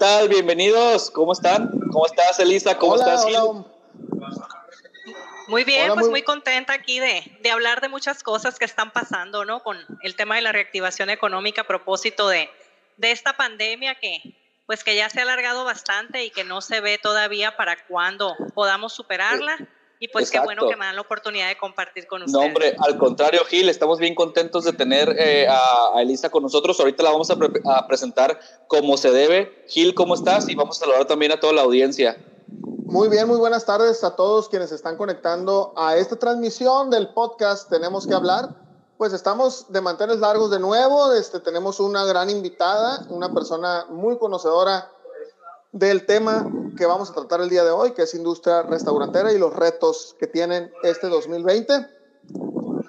Hola, ¿qué tal? Bienvenidos. ¿Cómo están? ¿Cómo estás, Elisa? ¿Cómo estás, Gil? Muy bien, pues muy... contenta aquí de, de, hablar de muchas cosas que están pasando, ¿no? Con el tema de la reactivación económica a propósito de, de esta pandemia que, pues que ya se ha alargado bastante y que no se ve todavía para cuándo podamos superarla. Y pues qué bueno que me dan la oportunidad de compartir con ustedes. No, hombre, al contrario, Gil, estamos bien contentos de tener eh, a, Elisa con nosotros. Ahorita la vamos a, a, presentar como se debe. Gil, ¿cómo estás? Y vamos a saludar también a toda la audiencia. Muy bien, muy buenas tardes a todos quienes están conectando a esta transmisión del podcast Tenemos que hablar. Pues estamos de manteles largos de nuevo. Este, tenemos una gran invitada, una persona muy conocedora del tema que vamos a tratar el día de hoy, que es industria restaurantera y los retos que tienen este 2020.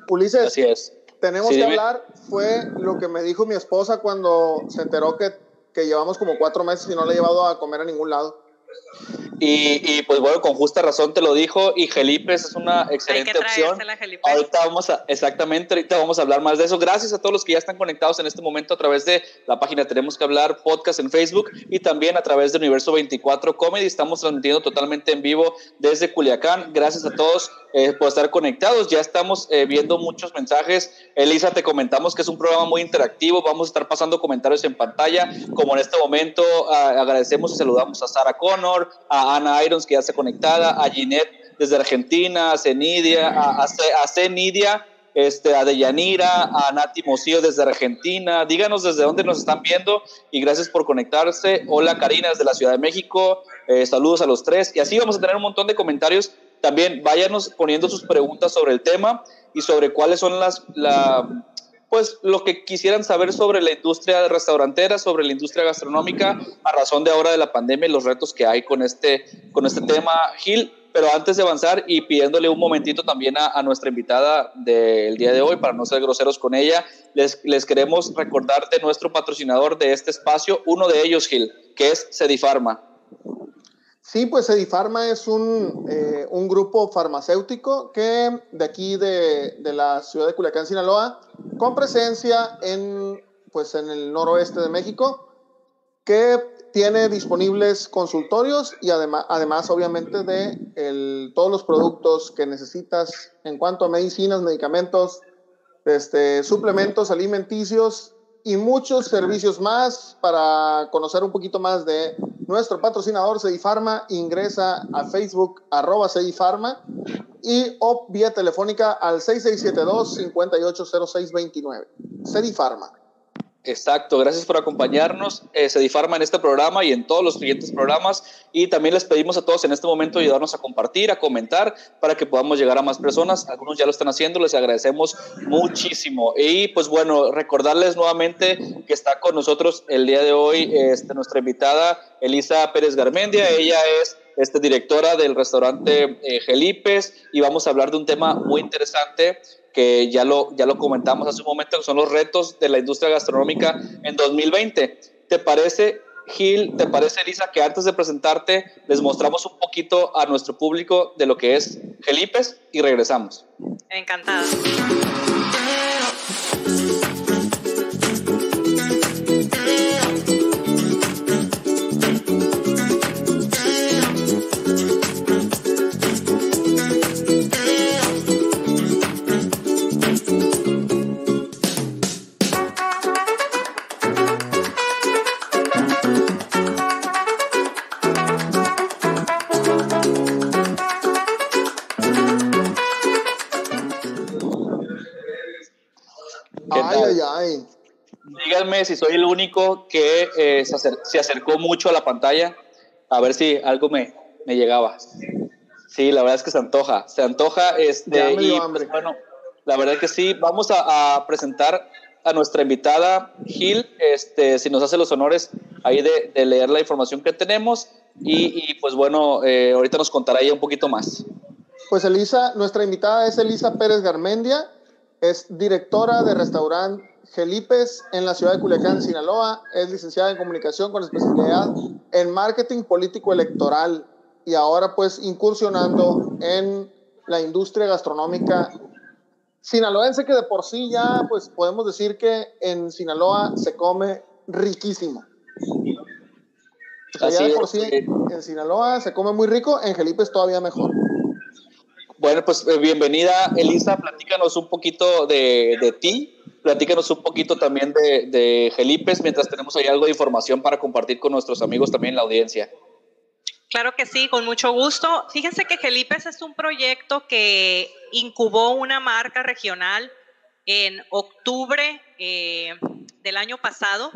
Ulises, Así es. tenemos que hablar, fue lo que me dijo mi esposa cuando se enteró que, que llevamos como cuatro meses y no le he llevado a comer a ningún lado. Y, pues bueno, con justa razón te lo dijo y Gelipes es una excelente opción. Ahorita vamos a, exactamente, ahorita vamos a hablar más de eso. Gracias a todos los que ya están conectados en este momento a través de la página Tenemos que hablar podcast en Facebook y también a través de Universo 24 Comedy. Estamos transmitiendo totalmente en vivo desde Culiacán. Gracias a todos eh, por estar conectados. Ya estamos eh, viendo muchos mensajes. Elisa, te comentamos que es un programa muy interactivo. Vamos a estar pasando comentarios en pantalla. Como en este momento agradecemos y saludamos a Sara A Ana Irons, que ya está conectada, a Ginette desde Argentina, a Cenidia, a, a, Cenidia, este, a Deyanira, a Nati Mosío desde Argentina. Díganos desde dónde nos están viendo y gracias por conectarse. Hola Karina desde la Ciudad de México. Eh, saludos a los tres. Y así vamos a tener un montón de comentarios. También váyanos poniendo sus preguntas sobre el tema y sobre cuáles son las, la, pues lo que quisieran saber sobre la industria restaurantera, sobre la industria gastronómica, a razón de ahora de la pandemia y los retos que hay con este, con este tema. Gil, pero antes de avanzar y pidiéndole un momentito también a, nuestra invitada del día de hoy, para no ser groseros con ella, les, les queremos recordar de nuestro patrocinador de este espacio, uno de ellos, Gil, que es Cedifarma. Sí, pues Edifarma es un, eh, un, grupo farmacéutico que de aquí de, de, la ciudad de Culiacán, Sinaloa, con presencia en, pues en el noroeste de México, que tiene disponibles consultorios y además, además obviamente de el, todos los productos que necesitas en cuanto a medicinas, medicamentos, este, suplementos alimenticios y muchos servicios más. Para conocer un poquito más de nuestro patrocinador Cedifarma, ingresa a Facebook arroba Cedifarma y o vía telefónica al 6672-580629. Cedifarma. Exacto, gracias por acompañarnos, eh, Cedifarma, en este programa y en todos los siguientes programas. Y también les pedimos a todos en este momento ayudarnos a compartir, a comentar, para que podamos llegar a más personas. Algunos ya lo están haciendo, les agradecemos muchísimo. Y pues bueno, recordarles nuevamente que está con nosotros el día de hoy este, nuestra invitada, Elisa Pérez Garmendia. Ella es este, directora del restaurante eh, Gelipes y vamos a hablar de un tema muy interesante que ya lo, ya lo comentamos hace un momento, que son los retos de la industria gastronómica en 2020. ¿Te parece, Gil, te parece, Elisa, que antes de presentarte les mostramos un poquito a nuestro público de lo que es Gelipes y regresamos? Encantada. Díganme si soy el único que eh, se, acercó mucho a la pantalla, a ver si algo me, me, llegaba. Sí, la verdad es que se antoja, se antoja. Este, y, pues, bueno, la verdad que sí, vamos a, presentar a nuestra invitada Gil, este, si nos hace los honores ahí de, de leer la información que tenemos y, pues bueno, eh, ahorita nos contará ella un poquito más. Pues Elisa, nuestra invitada es Elisa Pérez Garmendia, es directora de restaurante Gelipes en la ciudad de Culiacán, Sinaloa. Es licenciada en comunicación con especialidad en marketing político electoral y ahora pues incursionando en la industria gastronómica sinaloense que de por sí ya pues podemos decir que en Sinaloa se come riquísimo. De por sí, en Sinaloa se come muy rico, en Jelipe es todavía mejor. Bueno, pues eh, bienvenida Elisa, platícanos un poquito de, de ti, platícanos un poquito también de, de Gelipes, mientras tenemos ahí algo de información para compartir con nuestros amigos también en la audiencia. Claro que sí, con mucho gusto. Fíjense que Gelipes es un proyecto que incubó una marca regional en octubre eh, del año pasado.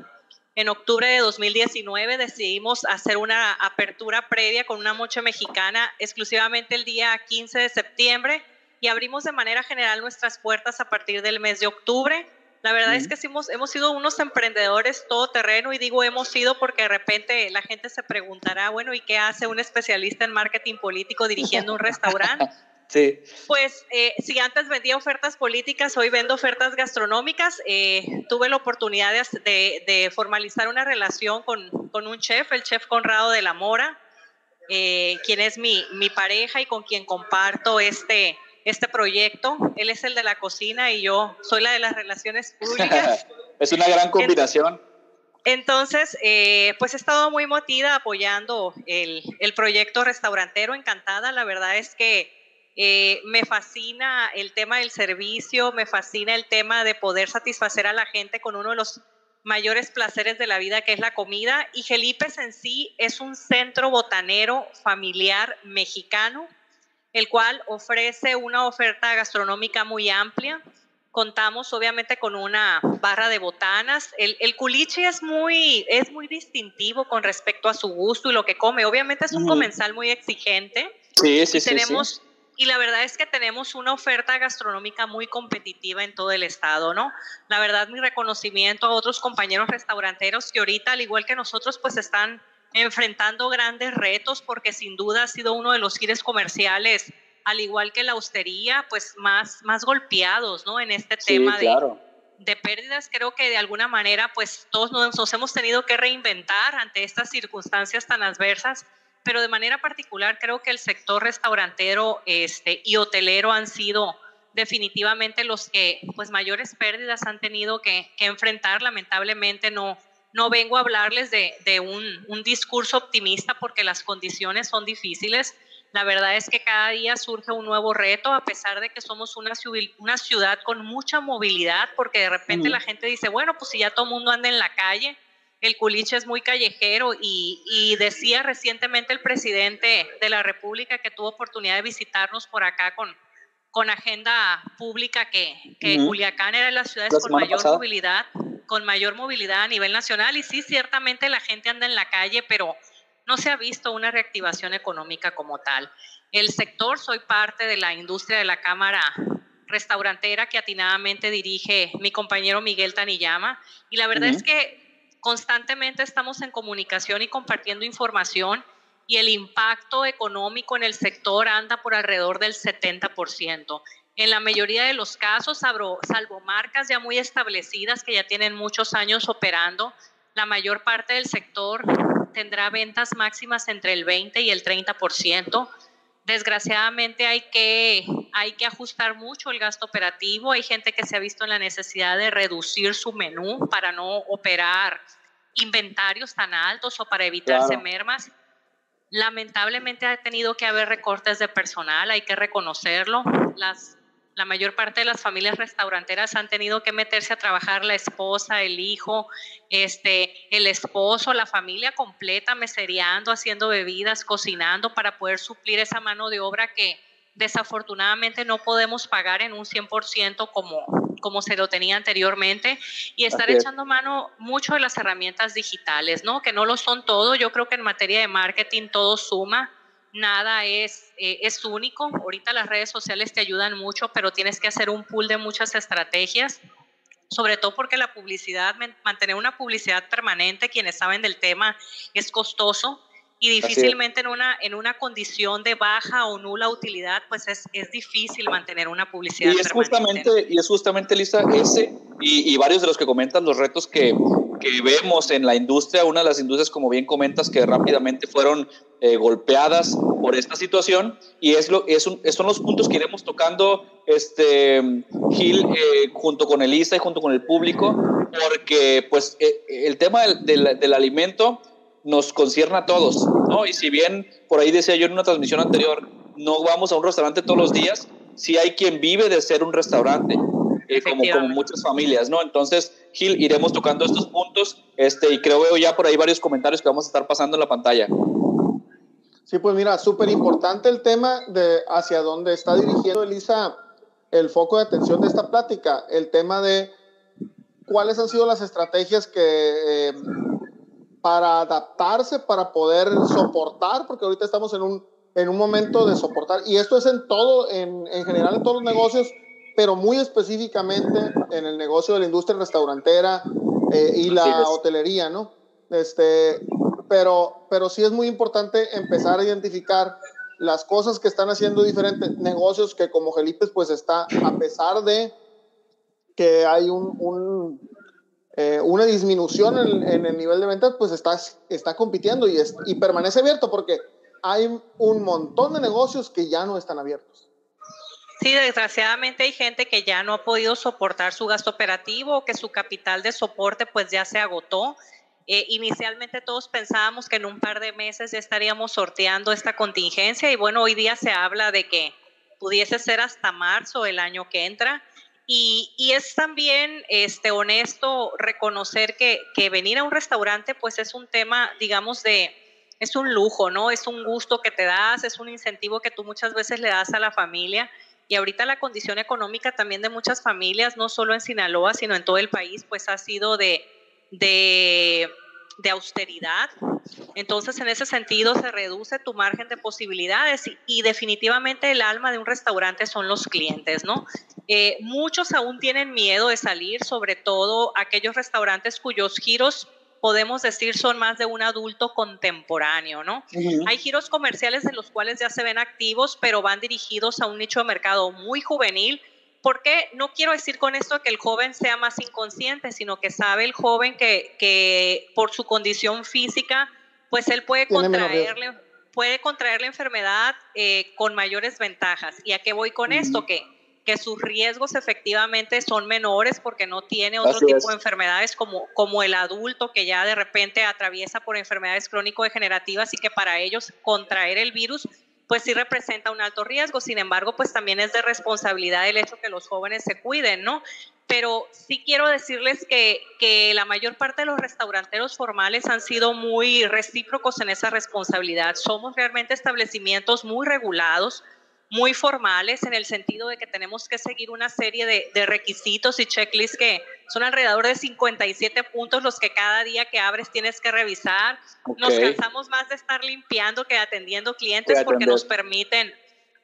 En octubre de 2019 decidimos hacer una apertura previa con una mocha mexicana exclusivamente el día 15 de septiembre y abrimos de manera general nuestras puertas a partir del mes de octubre. La verdad es que hemos, hemos sido unos emprendedores todoterreno y digo hemos sido porque de repente la gente se preguntará, bueno, ¿y qué hace un especialista en marketing político dirigiendo un restaurante? Sí. Pues eh, si antes vendía ofertas políticas, hoy vendo ofertas gastronómicas. Eh, tuve la oportunidad de, de, formalizar una relación con, con, un chef, el chef Conrado de la Mora, eh, quien es mi, mi, pareja y con quien comparto este, este proyecto. Él es el de la cocina y yo soy la de las relaciones públicas. es una gran combinación. Entonces, eh, pues he estado muy motivada apoyando el, el, proyecto restaurantero, encantada. La verdad es que eh, me fascina el tema del servicio, me fascina el tema de poder satisfacer a la gente con uno de los mayores placeres de la vida, que es la comida. Y Gelipes en sí es un centro botanero familiar mexicano el cual ofrece una oferta gastronómica muy amplia. Contamos obviamente con una barra de botanas. El, el culiche es muy, es muy distintivo con respecto a su gusto y lo que come. Obviamente es un comensal muy exigente. Sí, sí, sí, tenemos, Y la verdad es que tenemos una oferta gastronómica muy competitiva en todo el estado, ¿no? La verdad, mi reconocimiento a otros compañeros restauranteros que ahorita, al igual que nosotros, pues están enfrentando grandes retos porque sin duda ha sido uno de los gires comerciales, al igual que la hostería, pues más, más golpeados, ¿no? En este tema de, de pérdidas, creo que de alguna manera, pues todos nos, hemos tenido que reinventar ante estas circunstancias tan adversas, pero de manera particular creo que el sector restaurantero este, y hotelero han sido definitivamente los que pues mayores pérdidas han tenido que, que enfrentar, lamentablemente no, no vengo a hablarles de, un, discurso optimista porque las condiciones son difíciles. La verdad es que cada día surge un nuevo reto, a pesar de que somos una, una ciudad con mucha movilidad, porque de repente la gente dice, bueno, pues si ya todo el mundo anda en la calle, el culiche es muy callejero y, decía recientemente el presidente de la República que tuvo oportunidad de visitarnos por acá con, con agenda pública que, que Culiacán era de las ciudades con mayor movilidad con mayor movilidad a nivel nacional. Y sí, ciertamente la gente anda en la calle, pero no se ha visto una reactivación económica como tal. El sector, soy parte de la industria de la Cámara restaurantera que atinadamente dirige mi compañero Miguel Taniyama. Y la verdad es que constantemente estamos en comunicación y compartiendo información y el impacto económico en el sector anda por alrededor del 70%. En la mayoría de los casos, salvo, marcas ya muy establecidas que ya tienen muchos años operando, la mayor parte del sector tendrá ventas máximas entre el 20 y el 30%. Desgraciadamente hay que, hay que ajustar mucho el gasto operativo. Hay gente que se ha visto en la necesidad de reducir su menú para no operar inventarios tan altos o para evitarse mermas. Lamentablemente ha tenido que haber recortes de personal, hay que reconocerlo. Las la mayor parte de las familias restauranteras han tenido que meterse a trabajar la esposa, el hijo, este, el esposo, la familia completa, meseriando, haciendo bebidas, cocinando para poder suplir esa mano de obra que desafortunadamente no podemos pagar en un 100% como, como se lo tenía anteriormente y estar echando mano mucho de las herramientas digitales, ¿no? Que no lo son todo. Yo creo que en materia de marketing todo suma nada es, eh, es único. Ahorita las redes sociales te ayudan mucho, pero tienes que hacer un pool de muchas estrategias, sobre todo porque la publicidad, mantener una publicidad permanente, quienes saben del tema, es costoso y difícilmente en una, en una condición de baja o nula utilidad, pues es, es difícil mantener una publicidad. Y es justamente, y es justamente, Lisa, ese y, y, varios de los que comentan los retos que, que, vemos en la industria, una de las industrias, como bien comentas, que rápidamente fueron eh, golpeadas por esta situación, y es lo, es un, son los puntos que iremos tocando, este, Gil, eh, junto con Elisa y junto con el público, porque pues eh, el tema del, del, del alimento nos concierne a todos, ¿no? Y si bien por ahí decía yo en una transmisión anterior, no vamos a un restaurante todos los días, sí hay quien vive de ser un restaurante, eh, como, como muchas familias, ¿no? Entonces, Gil, iremos tocando estos puntos este, y creo veo ya por ahí varios comentarios que vamos a estar pasando en la pantalla. Sí, pues mira, súper importante el tema de hacia dónde está dirigiendo Elisa el foco de atención de esta plática, el tema de cuáles han sido las estrategias que eh, para adaptarse, para poder soportar, porque ahorita estamos en un, en un momento de soportar, y esto es en todo, en, en general en todos los negocios, pero muy específicamente en el negocio de la industria restaurantera eh, y la hotelería, ¿no? Este, pero, pero sí es muy importante empezar a identificar las cosas que están haciendo diferentes negocios que como Gelipes pues está, a pesar de que hay un, eh, una disminución en, el nivel de ventas, pues está, está compitiendo y, es, y permanece abierto porque hay un montón de negocios que ya no están abiertos. Sí, desgraciadamente hay gente que ya no ha podido soportar su gasto operativo, que su capital de soporte pues ya se agotó eh, inicialmente todos pensábamos que en un par de meses ya estaríamos sorteando esta contingencia y bueno, hoy día se habla de que pudiese ser hasta marzo el año que entra. Y, es también este, honesto reconocer que, que, venir a un restaurante pues es un tema, digamos, de, es un lujo, ¿no? Es un gusto que te das, es un incentivo que tú muchas veces le das a la familia. Y ahorita la condición económica también de muchas familias, no solo en Sinaloa, sino en todo el país, pues ha sido de, de, austeridad. Entonces, en ese sentido, se reduce tu margen de posibilidades y, definitivamente el alma de un restaurante son los clientes, ¿no? Eh, muchos aún tienen miedo de salir, sobre todo aquellos restaurantes cuyos giros podemos decir son más de un adulto contemporáneo, ¿no? Hay giros comerciales de los cuales ya se ven activos, pero van dirigidos a un nicho de mercado muy juvenil, porque no quiero decir con esto que el joven sea más inconsciente, sino que sabe el joven que, que por su condición física, pues él puede contraerle, puede contraer la enfermedad eh, con mayores ventajas. ¿Y a qué voy con esto? Que, que sus riesgos efectivamente son menores porque no tiene otro tipo de enfermedades como, como el adulto que ya de repente atraviesa por enfermedades crónico-degenerativas y que para ellos contraer el virus pues sí representa un alto riesgo. Sin embargo, pues también es de responsabilidad el hecho que los jóvenes se cuiden, ¿no? Pero sí quiero decirles que, que la mayor parte de los restauranteros formales han sido muy recíprocos en esa responsabilidad. Somos realmente establecimientos muy regulados, muy formales en el sentido de que tenemos que seguir una serie de, requisitos y checklists que son alrededor de 57 puntos los que cada día que abres tienes que revisar. Nos cansamos más de estar limpiando que atendiendo clientes porque nos permiten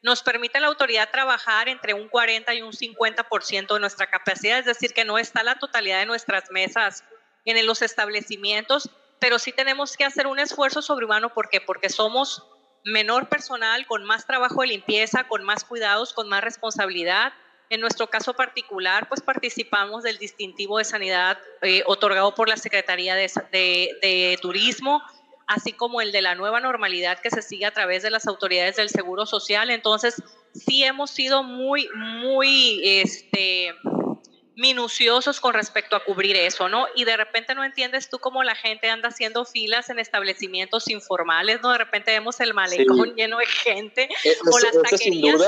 nos permite la autoridad trabajar entre un 40 y un 50% de nuestra capacidad, es decir, que no está la totalidad de nuestras mesas en los establecimientos, pero sí tenemos que hacer un esfuerzo sobrehumano ¿por qué? porque somos menor personal, con más trabajo de limpieza, con más cuidados, con más responsabilidad. En nuestro caso particular, pues participamos del distintivo de sanidad eh, otorgado por la Secretaría de, Turismo, así como el de la nueva normalidad que se sigue a través de las autoridades del Seguro Social. Entonces, sí hemos sido muy, muy, este, minuciosos con respecto a cubrir eso, ¿no? Y de repente no entiendes tú cómo la gente anda haciendo filas en establecimientos informales, ¿no? De repente vemos el malecón lleno de gente eh, o las taquerías.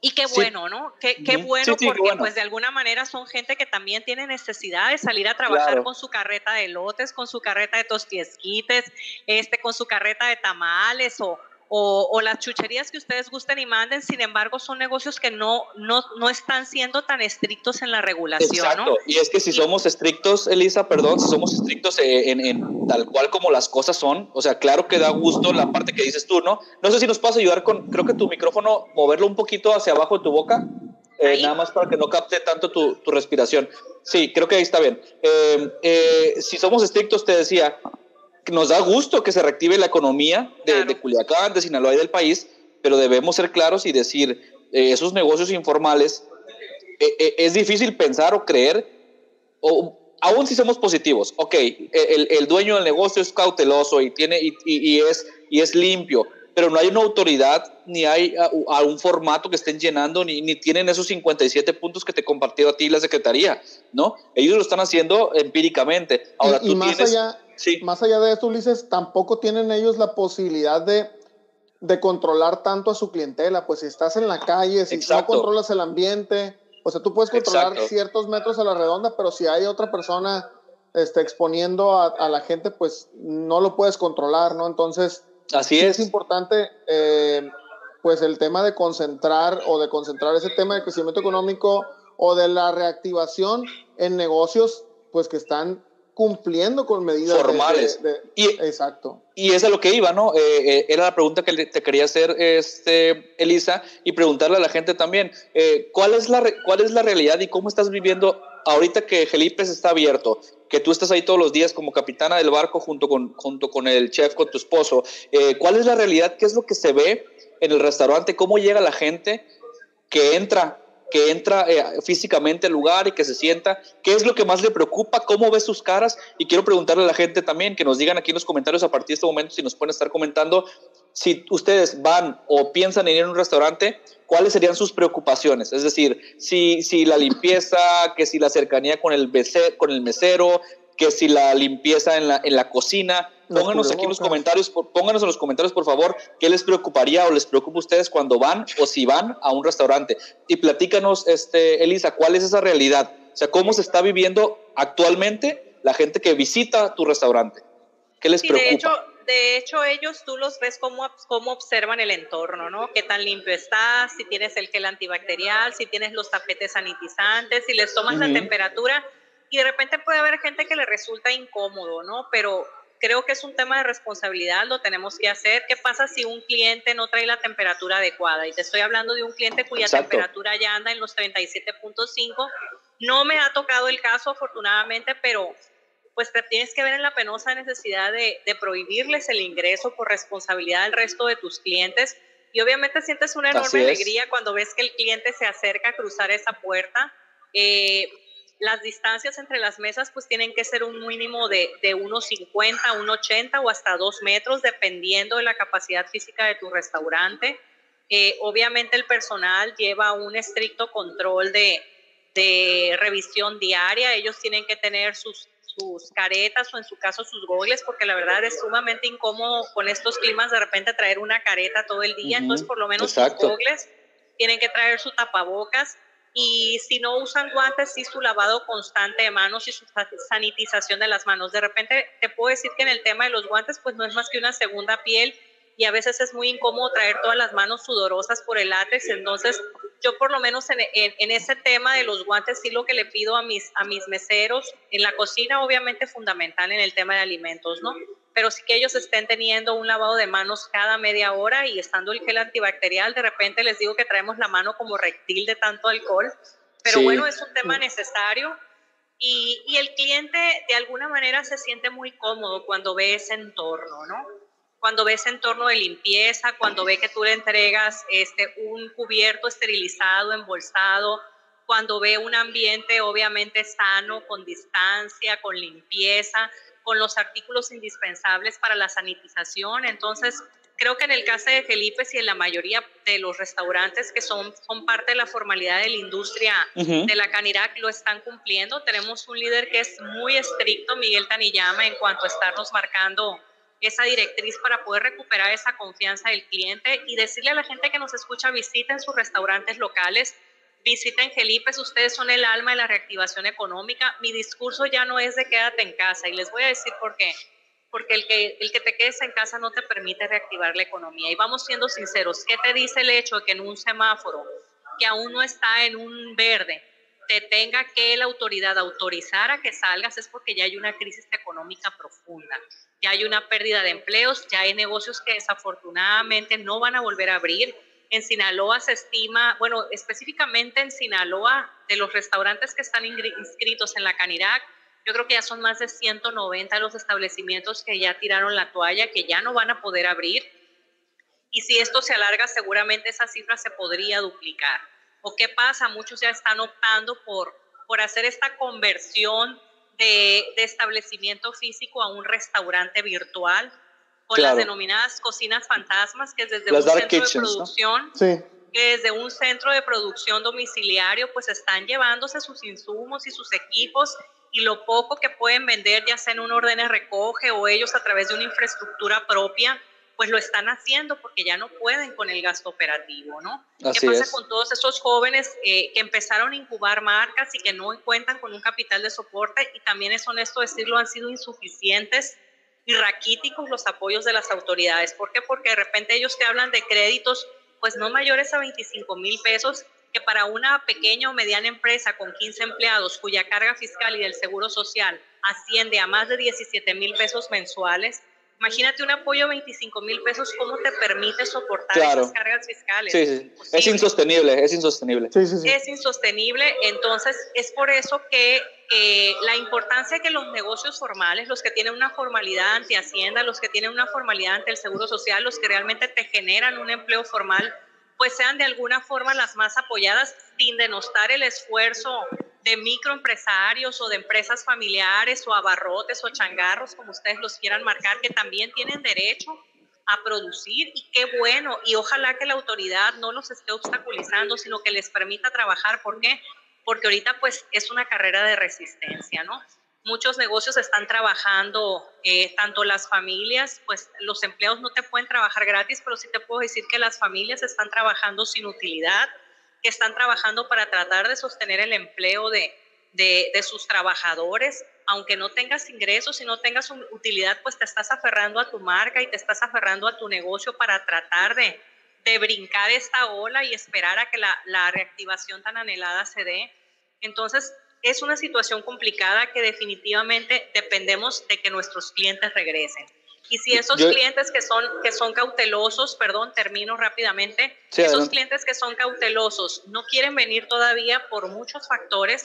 Y qué bueno, ¿no? Qué, qué bueno porque pues de alguna manera son gente que también tiene necesidad de salir a trabajar con su carreta de lotes, con su carreta de tostiesquites, este, con su carreta de tamales o, o, las chucherías que ustedes gusten y manden, sin embargo, son negocios que no, no, no están siendo tan estrictos en la regulación. Exacto, y es que si somos estrictos, Elisa, perdón, si somos estrictos en, en, tal cual como las cosas son, o sea, claro que da gusto la parte que dices tú, ¿no? No sé si nos puedes ayudar con, creo que tu micrófono, moverlo un poquito hacia abajo de tu boca, eh, nada más para que no capte tanto tu, tu respiración. Sí, creo que ahí está bien. Eh, eh, si somos estrictos, te decía, nos da gusto que se reactive la economía de, Culiacán, de Sinaloa y del país, pero debemos ser claros y decir, eh, esos negocios informales, eh, eh, es difícil pensar o creer, o, aún si somos positivos, ok, el, el, dueño del negocio es cauteloso y, tiene, y, y, es, y es limpio, pero no hay una autoridad, ni hay a, un formato que estén llenando, ni, ni, tienen esos 57 puntos que te compartió a ti la Secretaría, ¿no? Ellos lo están haciendo empíricamente. Ahora, y, más allá más allá de esto, Ulises, tampoco tienen ellos la posibilidad de, de controlar tanto a su clientela. Pues si estás en la calle, si no controlas el ambiente, o sea, tú puedes controlar ciertos metros a la redonda, pero si hay otra persona este, exponiendo a, la gente, pues no lo puedes controlar, ¿no? Entonces, Así es. es importante, eh, pues, el tema de concentrar o de concentrar ese tema de crecimiento económico o de la reactivación en negocios, pues, que están cumpliendo con medidas formales. y, exacto. Y es a lo que iba, ¿no? Eh, eh, era la pregunta que te quería hacer, este, Elisa, y preguntarle a la gente también, eh, ¿cuál, es la, ¿cuál es la realidad y cómo estás viviendo ahorita que Felipe está abierto? Que tú estás ahí todos los días como capitana del barco junto con, junto con el chef, con tu esposo. ¿Cuál es la realidad? ¿Qué es lo que se ve en el restaurante? ¿Cómo llega la gente que entra que entra eh, físicamente al lugar y que se sienta, qué es lo que más le preocupa, cómo ve sus caras y quiero preguntarle a la gente también que nos digan aquí en los comentarios a partir de este momento si nos pueden estar comentando si ustedes van o piensan en ir a un restaurante, cuáles serían sus preocupaciones, es decir, si, si la limpieza, que si la cercanía con el, con el mesero, que si la limpieza en la, en la cocina, Pónganos aquí en los comentarios, pónganos en los comentarios, por favor, qué les preocuparía o les preocupa a ustedes cuando van o si van a un restaurante. Y platícanos, este, Elisa, ¿cuál es esa realidad? O sea, ¿cómo se está viviendo actualmente la gente que visita tu restaurante? ¿Qué les preocupa? De hecho, de hecho, ellos tú los ves cómo, cómo observan el entorno, ¿no? Qué tan limpio está, si tienes el gel antibacterial, si tienes los tapetes sanitizantes, si les tomas la temperatura. Y de repente puede haber gente que le resulta incómodo, ¿no? Pero creo que es un tema de responsabilidad, lo tenemos que hacer. ¿Qué pasa si un cliente no trae la temperatura adecuada? Y te estoy hablando de un cliente cuya temperatura ya anda en los 37.5. No me ha tocado el caso, afortunadamente, pero pues te tienes que ver en la penosa necesidad de, prohibirles el ingreso por responsabilidad del resto de tus clientes. Y obviamente sientes una enorme alegría cuando ves que el cliente se acerca a cruzar esa puerta. Eh, las distancias entre las mesas pues tienen que ser un mínimo de, de 1,50, 1,80 o hasta 2 metros, dependiendo de la capacidad física de tu restaurante. Eh, obviamente el personal lleva un estricto control de, de revisión diaria. Ellos tienen que tener sus, sus caretas o en su caso sus gogles, porque la verdad es sumamente incómodo con estos climas de repente traer una careta todo el día. Entonces, por lo menos sus gogles tienen que traer su tapabocas y si no usan guantes, sí su lavado constante de manos y su sanitización de las manos. De repente te puedo decir que en el tema de los guantes, pues no es más que una segunda piel y a veces es muy incómodo traer todas las manos sudorosas por el látex, entonces yo por lo menos en, en, ese tema de los guantes sí lo que le pido a mis, a mis meseros, en la cocina obviamente fundamental en el tema de alimentos, ¿no? Pero sí que ellos estén teniendo un lavado de manos cada media hora y estando el gel antibacterial, de repente les digo que traemos la mano como reptil de tanto alcohol, pero bueno, es un tema necesario. Y, y el cliente de alguna manera se siente muy cómodo cuando ve ese entorno, ¿no? cuando ves entorno de limpieza, cuando ve que tú le entregas este, un cubierto esterilizado, embolsado, cuando ve un ambiente obviamente sano, con distancia, con limpieza, con los artículos indispensables para la sanitización. Entonces, creo que en el caso de Felipe y en la mayoría de los restaurantes que son, son parte de la formalidad de la industria de la Canirac lo están cumpliendo. Tenemos un líder que es muy estricto, Miguel Taniyama, en cuanto a estarnos marcando esa directriz para poder recuperar esa confianza del cliente y decirle a la gente que nos escucha, visiten sus restaurantes locales, visiten Gelipes, ustedes son el alma de la reactivación económica. Mi discurso ya no es de quédate en casa y les voy a decir por qué. Porque el que, el que te quedes en casa no te permite reactivar la economía. Y vamos siendo sinceros, ¿qué te dice el hecho de que en un semáforo que aún no está en un verde, te tenga que la autoridad autorizar a que salgas es porque ya hay una crisis económica profunda, ya hay una pérdida de empleos, ya hay negocios que desafortunadamente no van a volver a abrir. En Sinaloa se estima, bueno, específicamente en Sinaloa, de los restaurantes que están inscritos en la Canirac, yo creo que ya son más de 190 los establecimientos que ya tiraron la toalla, que ya no van a poder abrir. Y si esto se alarga, seguramente esa cifra se podría duplicar. ¿O qué pasa? Muchos ya están optando por, por hacer esta conversión de, de establecimiento físico a un restaurante virtual con las denominadas cocinas fantasmas, que es desde un centro de producción que desde un centro de producción domiciliario pues están llevándose sus insumos y sus equipos y lo poco que pueden vender ya sea en un orden de recoge o ellos a través de una infraestructura propia pues lo están haciendo porque ya no pueden con el gasto operativo, ¿no? ¿Qué pasa con todos esos jóvenes eh, que empezaron a incubar marcas y que no cuentan con un capital de soporte? Y también es honesto decirlo, han sido insuficientes y raquíticos los apoyos de las autoridades. ¿Por qué? Porque de repente ellos te hablan de créditos pues no mayores a 25 mil pesos, que para una pequeña o mediana empresa con 15 empleados cuya carga fiscal y del seguro social asciende a más de 17 mil pesos mensuales, Imagínate un apoyo de 25 mil pesos, ¿cómo te permite soportar esas cargas fiscales? Sí, sí. Es insostenible, es insostenible. Sí, sí, es insostenible, entonces es por eso que la importancia que los negocios formales, los que tienen una formalidad ante Hacienda, los que tienen una formalidad ante el Seguro Social, los que realmente te generan un empleo formal, pues sean de alguna forma las más apoyadas sin denostar el esfuerzo de microempresarios o de empresas familiares o abarrotes o changarros, como ustedes los quieran marcar, que también tienen derecho a producir y qué bueno. Y ojalá que la autoridad no los esté obstaculizando, sino que les permita trabajar. ¿Por qué? Porque ahorita pues es una carrera de resistencia, ¿no? Muchos negocios están trabajando, eh, tanto las familias, pues los empleados no te pueden trabajar gratis, pero sí te puedo decir que las familias están trabajando sin utilidad que están trabajando para tratar de sostener el empleo de, de, sus trabajadores, aunque no tengas ingresos y no tengas utilidad, pues te estás aferrando a tu marca y te estás aferrando a tu negocio para tratar de, de brincar esta ola y esperar a que la, la reactivación tan anhelada se dé. Entonces, es una situación complicada que definitivamente dependemos de que nuestros clientes regresen. Y si esos clientes que son, que son cautelosos, perdón, termino rápidamente, esos clientes que son cautelosos no quieren venir todavía por muchos factores,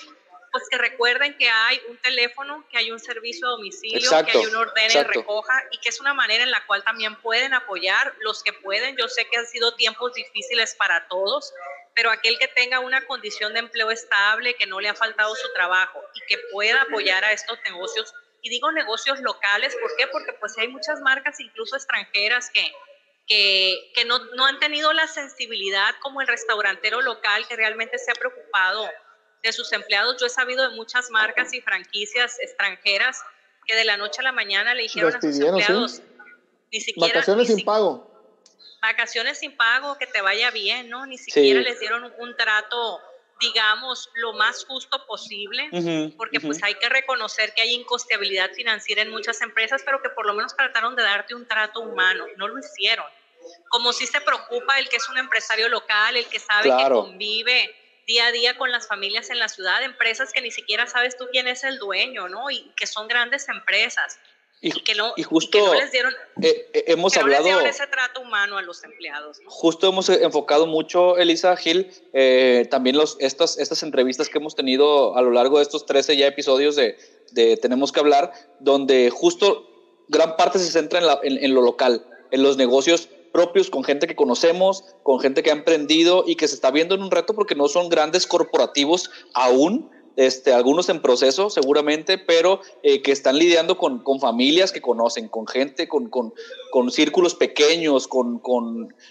pues que recuerden que hay un teléfono, que hay un servicio a domicilio, que hay un orden de recoja y que es una manera en la cual también pueden apoyar los que pueden. Yo sé que han sido tiempos difíciles para todos, pero aquel que tenga una condición de empleo estable, que no le ha faltado su trabajo y que pueda apoyar a estos negocios y digo negocios locales, ¿por qué? Porque pues hay muchas marcas, incluso extranjeras, que, que, que no, no, han tenido la sensibilidad como el restaurantero local que realmente se ha preocupado de sus empleados. Yo he sabido de muchas marcas y franquicias extranjeras que de la noche a la mañana le dijeron a sus empleados, ni siquiera... Vacaciones sin pago. Vacaciones sin pago, que te vaya bien, ¿no? Ni siquiera les dieron un trato digamos, lo más justo posible, porque pues hay que reconocer que hay incosteabilidad financiera en muchas empresas, pero que por lo menos trataron de darte un trato humano, no lo hicieron. Como si se preocupa el que es un empresario local, el que sabe que convive día a día con las familias en la ciudad, empresas que ni siquiera sabes tú quién es el dueño, ¿no? Y que son grandes empresas. Y, que no, justo les dieron, eh, eh, hemos hablado ese trato humano a los empleados. Justo hemos enfocado mucho, Elisa Gil, eh, también los, estas, estas entrevistas que hemos tenido a lo largo de estos 13 ya episodios de, de Tenemos que hablar, donde justo gran parte se centra en, la, en, en lo local, en los negocios propios, con gente que conocemos, con gente que ha emprendido y que se está viendo en un reto porque no son grandes corporativos aún, este, algunos en proceso seguramente, pero eh, que están lidiando con, familias que conocen, con gente, con, círculos pequeños,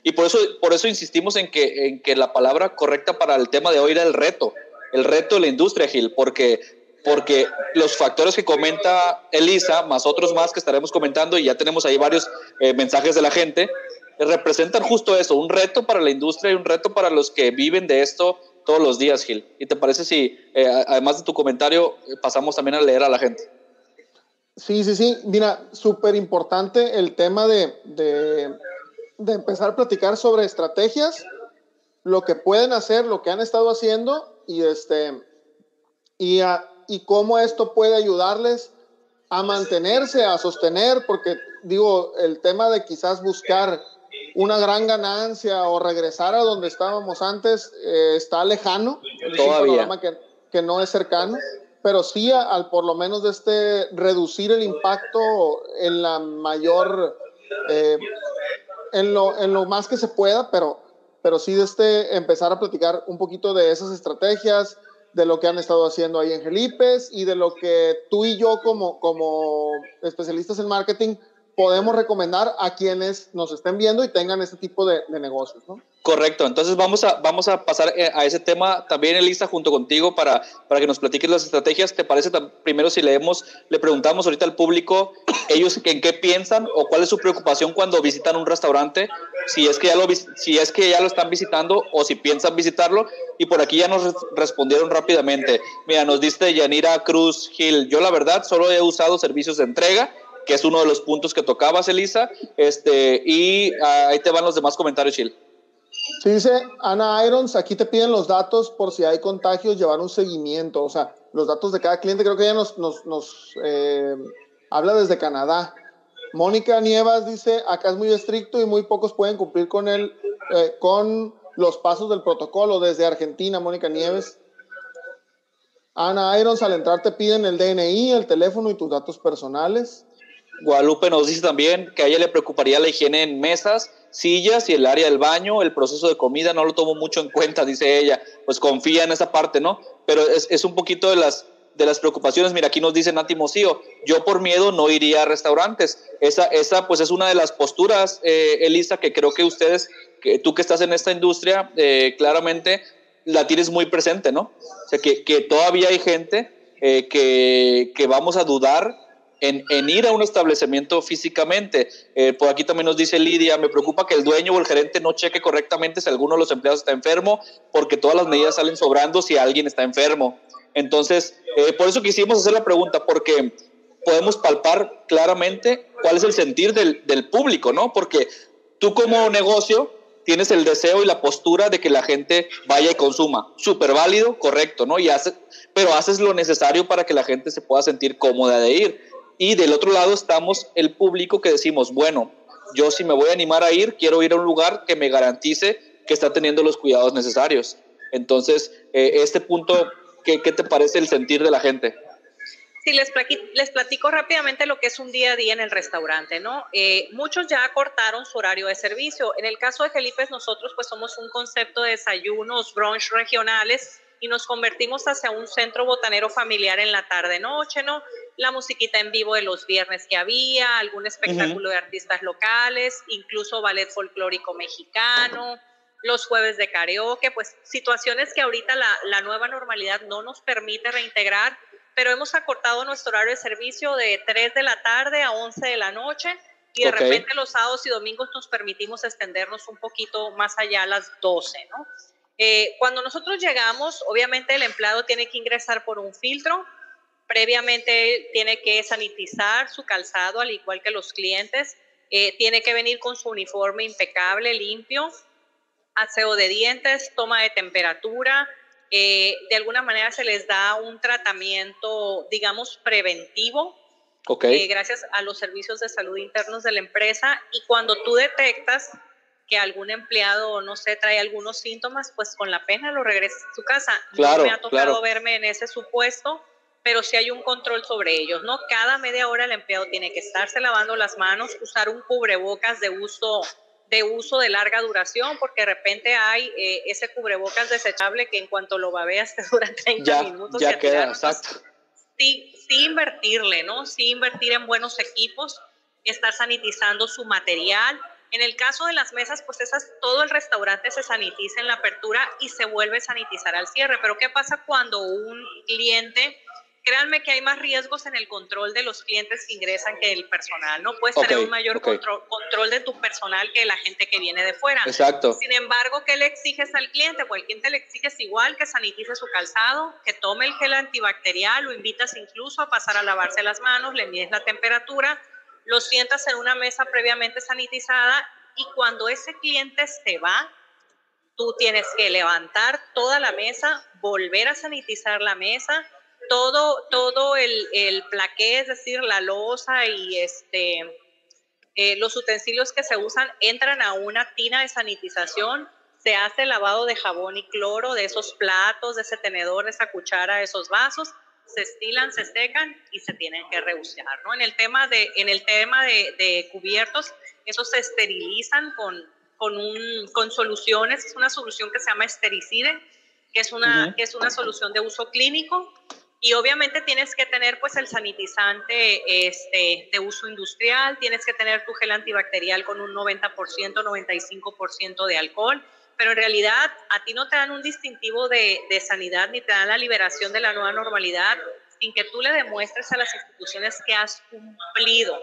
y por eso, por eso insistimos en que, la palabra correcta para el tema de hoy era el reto, el reto de la industria, Gil, porque, porque los factores que comenta Elisa, más otros más que estaremos comentando, y ya tenemos ahí varios eh, mensajes de la gente, representan justo eso, un reto para la industria y un reto para los que viven de esto todos los días, Gil. ¿Y te parece si, eh, además de tu comentario, pasamos también a leer a la gente? Sí, sí, sí. Mira, súper importante el tema de, de, de, empezar a platicar sobre estrategias, lo que pueden hacer, lo que han estado haciendo y, este, y, y cómo esto puede ayudarles a mantenerse, a sostener, porque digo, el tema de quizás buscar una gran ganancia o regresar a donde estábamos antes eh, está lejano. Todavía. un que, que no es cercano, pero sí al por lo menos de este reducir el impacto en la mayor, eh, en, lo, en lo más que se pueda, pero, pero sí de este empezar a platicar un poquito de esas estrategias, de lo que han estado haciendo ahí en Gelipes y de lo que tú y yo como, como especialistas en marketing podemos recomendar a quienes nos estén viendo y tengan este tipo de, de negocios, ¿no? Correcto, entonces vamos a, vamos a pasar eh, a ese tema también, Elisa, junto contigo para, para que nos platiques las estrategias. ¿Te parece primero si leemos, le preguntamos ahorita al público, ellos en qué piensan o cuál es su preocupación cuando visitan un restaurante, si es que ya lo, si es que ya lo están visitando o si piensan visitarlo? Y por aquí ya nos respondieron rápidamente. Mira, nos dice Yanira Cruz Gil, yo la verdad solo he usado servicios de entrega que es uno de los puntos que tocabas, Elisa, este, y ah, ahí te van los demás comentarios, Gil. Sí, dice Ana Irons, aquí te piden los datos por si hay contagios, llevar un seguimiento, o sea, los datos de cada cliente, creo que ella nos, nos, nos eh, habla desde Canadá. Mónica Nievas dice, acá es muy estricto y muy pocos pueden cumplir con, el, eh, con los pasos del protocolo desde Argentina, Mónica Nieves. Ana Irons, al entrar te piden el DNI, el teléfono y tus datos personales. Guadalupe nos dice también que a ella le preocuparía la higiene en mesas, sillas y el área del baño, el proceso de comida no lo tomo mucho en cuenta, dice ella, pues confía en esa parte, ¿no? Pero es, un poquito de las, de las preocupaciones. Mira, aquí nos dice Nati Mocío, yo por miedo no iría a restaurantes. Esa, esa pues es una de las posturas, eh, Elisa, que creo que ustedes, tú que estás en esta industria, eh, claramente la tienes muy presente, ¿no? O sea, que, que todavía hay gente eh, que, que vamos a dudar en, ir a un establecimiento físicamente. Eh, por aquí también nos dice Lidia, me preocupa que el dueño o el gerente no cheque correctamente si alguno de los empleados está enfermo, porque todas las medidas salen sobrando si alguien está enfermo. Entonces, eh, por eso quisimos hacer la pregunta, porque podemos palpar claramente cuál es el sentir del, del público, ¿no? Porque tú como negocio tienes el deseo y la postura de que la gente vaya y consuma. Súper válido, correcto, ¿no? Y hace, pero haces lo necesario para que la gente se pueda sentir cómoda de ir. Y del otro lado estamos el público que decimos, bueno, yo si me voy a animar a ir, quiero ir a un lugar que me garantice que está teniendo los cuidados necesarios. Entonces, eh, este punto, ¿qué, ¿qué, te parece el sentir de la gente? Sí, les platico, les platico rápidamente lo que es un día a día en el restaurante, ¿no? Eh, muchos ya acortaron su horario de servicio. En el caso de Gelipes, nosotros pues somos un concepto de desayunos, brunch regionales y nos convertimos hacia un centro botanero familiar en la tarde-noche, ¿no? La musiquita en vivo de los viernes que había, algún espectáculo de artistas locales, incluso ballet folclórico mexicano, los jueves de karaoke, pues situaciones que ahorita la, la nueva normalidad no nos permite reintegrar, pero hemos acortado nuestro horario de servicio de 3 de la tarde a 11 de la noche y de repente los sábados y domingos nos permitimos extendernos un poquito más allá a las 12, ¿no? Eh, cuando nosotros llegamos, obviamente el empleado tiene que ingresar por un filtro, previamente tiene que sanitizar su calzado, al igual que los clientes, eh, tiene que venir con su uniforme impecable, limpio, aseo de dientes, toma de temperatura, eh, de alguna manera se les da un tratamiento, digamos, preventivo, gracias a los servicios de salud internos de la empresa, y cuando tú detectas que algún empleado, no sé, trae algunos síntomas, pues con la pena lo regresas a su casa. Claro, no me ha tocado verme en ese supuesto, pero sí hay un control sobre ellos, ¿no? Cada media hora el empleado tiene que estarse lavando las manos, usar un cubrebocas de uso de uso de larga duración, porque de repente hay eh, ese cubrebocas desechable que en cuanto lo babeas te dura 30 minutos. Ya queda, exacto. Sí, sí invertirle, ¿no? Sí invertir en buenos equipos, estar sanitizando su material, en el caso de las mesas, pues esas, todo el restaurante se sanitiza en la apertura y se vuelve a sanitizar al cierre. Pero ¿qué pasa cuando un cliente, créanme que hay más riesgos en el control de los clientes que ingresan que del personal, ¿no? Puedes tener un mayor control, control de tu personal que la gente que viene de fuera. Exacto. Sin embargo, ¿qué le exiges al cliente? Pues al cliente le exiges igual que sanitice su calzado, que tome el gel antibacterial, lo invitas incluso a pasar a lavarse las manos, le mides la temperatura, lo sientas en una mesa previamente sanitizada y cuando ese cliente se va, tú tienes que levantar toda la mesa, volver a sanitizar la mesa, todo, todo el, el plaqué, es decir, la losa y este, eh, los utensilios que se usan entran a una tina de sanitización, se hace lavado de jabón y cloro de esos platos, de ese tenedor, de esa cuchara, de esos vasos, se estilan, se secan y se tienen que reusear, ¿no? En el tema de, en el tema de, cubiertos, esos se esterilizan con, con, un, con soluciones, es una solución que se llama estericide, que es una, que es una solución de uso clínico, Y obviamente tienes que tener pues el sanitizante este, de uso industrial, tienes que tener tu gel antibacterial con un 90%, 95% de alcohol, pero en realidad a ti no te dan un distintivo de, de sanidad ni te dan la liberación de la nueva normalidad sin que tú le demuestres a las instituciones que has cumplido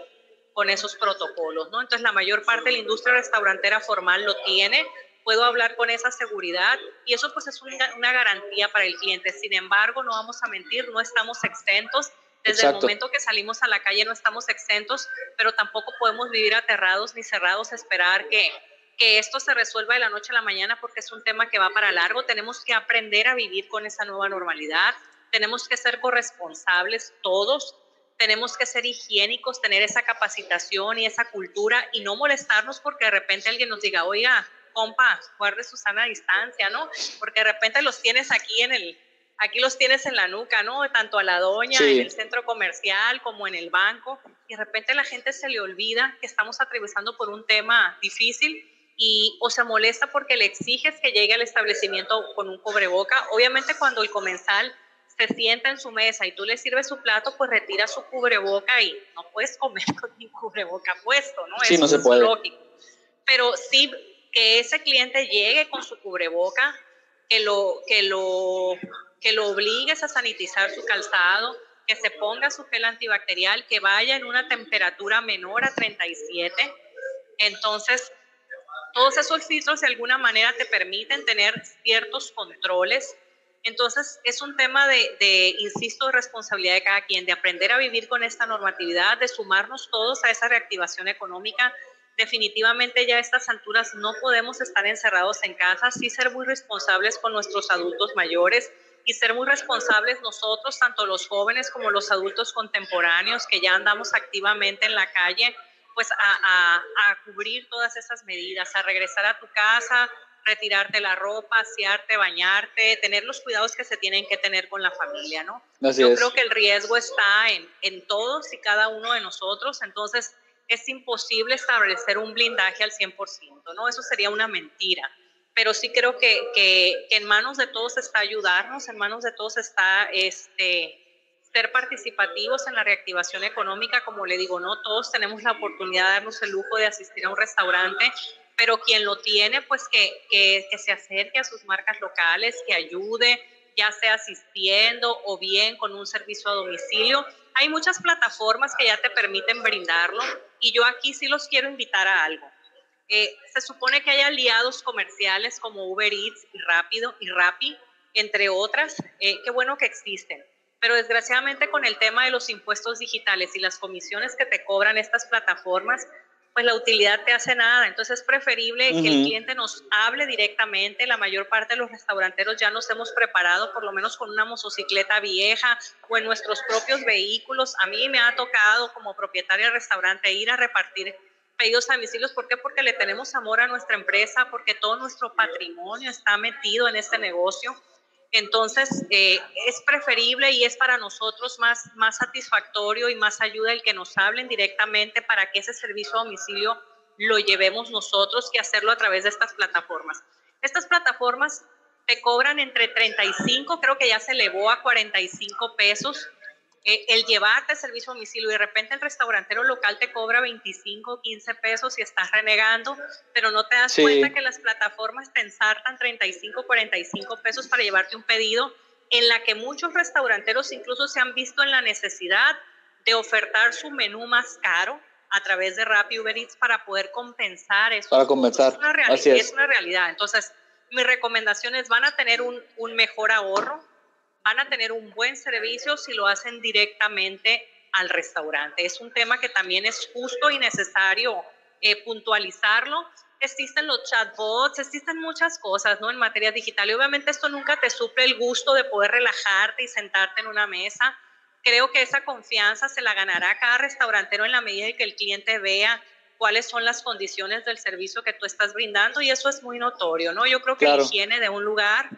con esos protocolos, ¿no? Entonces la mayor parte de la industria restaurantera formal lo tiene, puedo hablar con esa seguridad y eso pues es una, garantía para el cliente. Sin embargo, no vamos a mentir, no estamos exentos. Desde el momento que salimos a la calle no estamos exentos, pero tampoco podemos vivir aterrados ni cerrados esperar que, que esto se resuelva de la noche a la mañana porque es un tema que va para largo. Tenemos que aprender a vivir con esa nueva normalidad. Tenemos que ser corresponsables todos. Tenemos que ser higiénicos, tener esa capacitación y esa cultura y no molestarnos porque de repente alguien nos diga, oiga, compa, guarde su sana distancia, ¿no? Porque de repente los tienes aquí en el, aquí los tienes en la nuca, ¿no? Tanto a la doña, en el centro comercial como en el banco, y de repente la gente se le olvida que estamos atravesando por un tema difícil y o se molesta porque le exiges que llegue al establecimiento con un cubreboca. Obviamente cuando el comensal se sienta en su mesa y tú le sirves su plato, pues retira su cubreboca y no puedes comer con mi cubreboca puesto, ¿no? Sí, no se puede. lógico. Pero sí que ese cliente llegue con su cubreboca, que lo, que lo, que lo obligues a sanitizar su calzado, que se ponga su gel antibacterial, que vaya en una temperatura menor a 37. Entonces, todos esos filtros de alguna manera te permiten tener ciertos controles. Entonces, es un tema de, de, insisto, responsabilidad de cada quien, de aprender a vivir con esta normatividad, de sumarnos todos a esa reactivación económica, definitivamente ya a estas alturas no podemos estar encerrados en casa, sí ser muy responsables con nuestros adultos mayores y ser muy responsables nosotros, tanto los jóvenes como los adultos contemporáneos que ya andamos activamente en la calle, pues a, a, cubrir todas esas medidas, a regresar a tu casa, retirarte la ropa, asearte, bañarte, tener los cuidados que se tienen que tener con la familia, ¿no? Yo creo que el riesgo está en, en todos y cada uno de nosotros, entonces es imposible establecer un blindaje al 100%, ¿no? Eso sería una mentira. Pero sí creo que, que, en manos de todos está ayudarnos, en manos de todos está este, ser participativos en la reactivación económica. Como le digo, no todos tenemos la oportunidad de darnos el lujo de asistir a un restaurante, pero quien lo tiene, pues que, que, que se acerque a sus marcas locales, que ayude, ya sea asistiendo o bien con un servicio a domicilio. Hay muchas plataformas que ya te permiten brindarlo y yo aquí sí los quiero invitar a algo. Eh, se supone que hay aliados comerciales como Uber Eats y Rápido y Rappi, entre otras. Eh, qué bueno que existen. Pero desgraciadamente con el tema de los impuestos digitales y las comisiones que te cobran estas plataformas, pues la utilidad te hace nada. Entonces es preferible que el cliente nos hable directamente. La mayor parte de los restauranteros ya nos hemos preparado, por lo menos con una motocicleta vieja o en nuestros propios vehículos. A mí me ha tocado como propietaria de restaurante ir a repartir pedidos a domicilios. ¿Por qué? Porque le tenemos amor a nuestra empresa, porque todo nuestro patrimonio está metido en este negocio. Entonces, eh, es preferible y es para nosotros más, más satisfactorio y más ayuda el que nos hablen directamente para que ese servicio a domicilio lo llevemos nosotros que hacerlo a través de estas plataformas. Estas plataformas te cobran entre 35, creo que ya se elevó a 45 pesos eh, el llevarte servicio a domicilio y de repente el restaurantero local te cobra 25, 15 pesos y estás renegando, pero no te das cuenta que las plataformas te ensartan 35, 45 pesos para llevarte un pedido en la que muchos restauranteros incluso se han visto en la necesidad de ofertar su menú más caro a través de Rappi Uber Eats para poder compensar eso. Para compensar. Es una, realidad, es. una realidad. Entonces, mis recomendaciones van a tener un, un mejor ahorro, van a tener un buen servicio si lo hacen directamente al restaurante. Es un tema que también es justo y necesario eh, puntualizarlo. Existen los chatbots, existen muchas cosas ¿no? en materia digital y obviamente esto nunca te suple el gusto de poder relajarte y sentarte en una mesa. Creo que esa confianza se la ganará cada restaurantero en la medida en que el cliente vea cuáles son las condiciones del servicio que tú estás brindando y eso es muy notorio, ¿no? Yo creo que la higiene de un lugar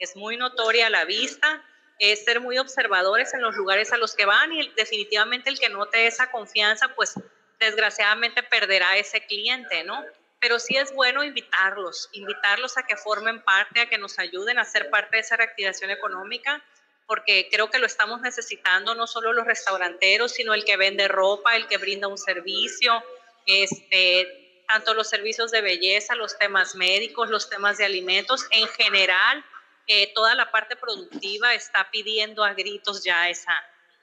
es muy notoria a la vista, es ser muy observadores en los lugares a los que van y definitivamente el que note esa confianza, pues desgraciadamente perderá ese cliente, ¿no? Pero sí es bueno invitarlos, invitarlos a que formen parte, a que nos ayuden a ser parte de esa reactivación económica, porque creo que lo estamos necesitando no solo los restauranteros, sino el que vende ropa, el que brinda un servicio, este, tanto los servicios de belleza, los temas médicos, los temas de alimentos, en general, eh, toda la parte productiva está pidiendo a gritos ya esa...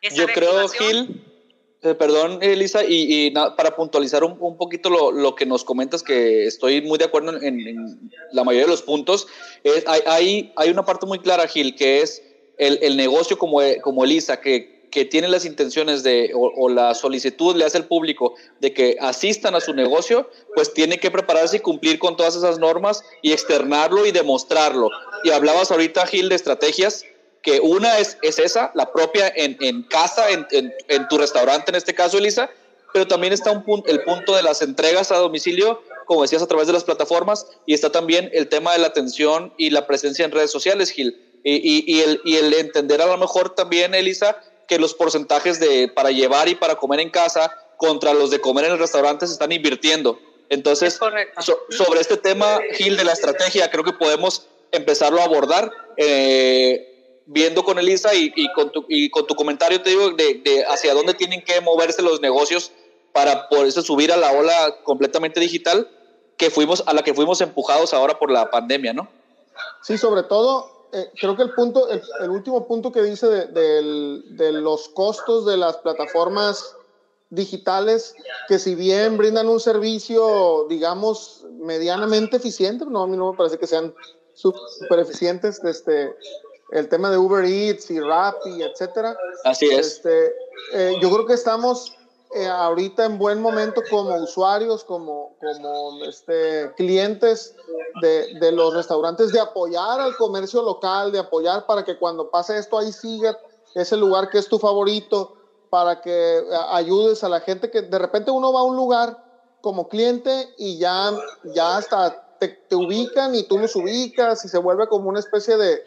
esa Yo creo, Gil, eh, perdón, Elisa, y, para puntualizar un, poquito lo, que nos comentas, que estoy muy de acuerdo en, la mayoría de los puntos, hay, hay, una parte muy clara, Gil, que es el, negocio como, como Elisa, que, que tiene las intenciones de, o, la solicitud le hace al público de que asistan a su negocio, pues tiene que prepararse y cumplir con todas esas normas y externarlo y demostrarlo. Y hablabas ahorita, Gil, de estrategias que una es, es esa, la propia en, en casa, en, en, tu restaurante en este caso, Elisa, pero también está un punto, el punto de las entregas a domicilio, como decías, a través de las plataformas, y está también el tema de la atención y la presencia en redes sociales, Gil. Y, y, y, el, y el entender a lo mejor también, Elisa, que los porcentajes de para llevar y para comer en casa contra los de comer en el restaurante se están invirtiendo. Entonces, sobre este tema, Gil, de la estrategia, creo que podemos empezarlo a abordar. Eh, viendo con Elisa y, y con tu comentario, te digo, de, hacia dónde tienen que moverse los negocios para poderse subir a la ola completamente digital que fuimos, a la que fuimos empujados ahora por la pandemia, ¿no? Sí, sobre todo, eh, creo que el punto, el, último punto que dice de, de, los costos de las plataformas digitales, que si bien brindan un servicio, digamos, medianamente eficiente, no, a mí no me parece que sean súper eficientes, este, el tema de Uber Eats y Rappi, etcétera. Así es. Este, eh, yo creo que estamos eh, ahorita en buen momento como usuarios, como, como este, clientes de, de, los restaurantes, de apoyar al comercio local, de apoyar para que cuando pase esto ahí siga ese lugar que es tu favorito, para que eh, ayudes a la gente que de repente uno va a un lugar como cliente y ya, ya hasta te, ubican y tú los ubicas y se vuelve como una especie de,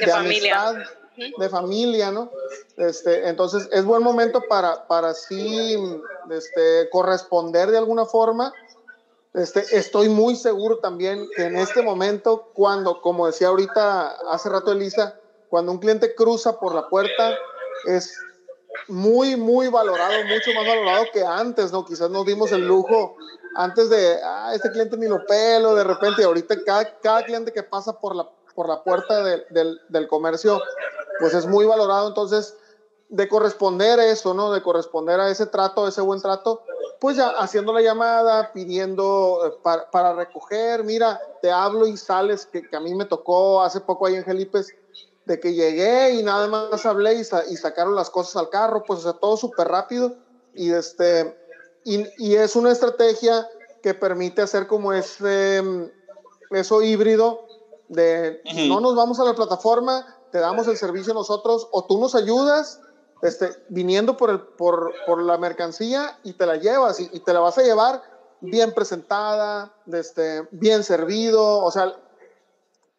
de, familia. de familia, ¿no? Este, entonces es buen momento para, para sí este, corresponder de alguna forma. Este, estoy muy seguro también que en este momento, cuando, como decía ahorita hace rato Elisa, cuando un cliente cruza por la puerta, es muy, muy valorado, mucho más valorado que antes, ¿no? Quizás nos dimos el lujo antes de, ah, este cliente ni lo pelo, de repente, ahorita cada, cada cliente que pasa por la, por la puerta del, del comercio, pues es muy valorado, entonces, de corresponder eso, ¿no? De corresponder a ese trato, ese buen trato, pues ya haciendo la llamada, pidiendo eh, para, para recoger, mira, te hablo y sales, que, que, a mí me tocó hace poco ahí en Gelipes, de que llegué y nada más hablé y, y sacaron las cosas al carro, pues o sea, todo súper rápido y este, y, es una estrategia que permite hacer como ese, eso híbrido de no nos vamos a la plataforma, te damos el servicio nosotros o tú nos ayudas este, viniendo por, el, por, por la mercancía y te la llevas y, te la vas a llevar bien presentada, este, bien servido. O sea,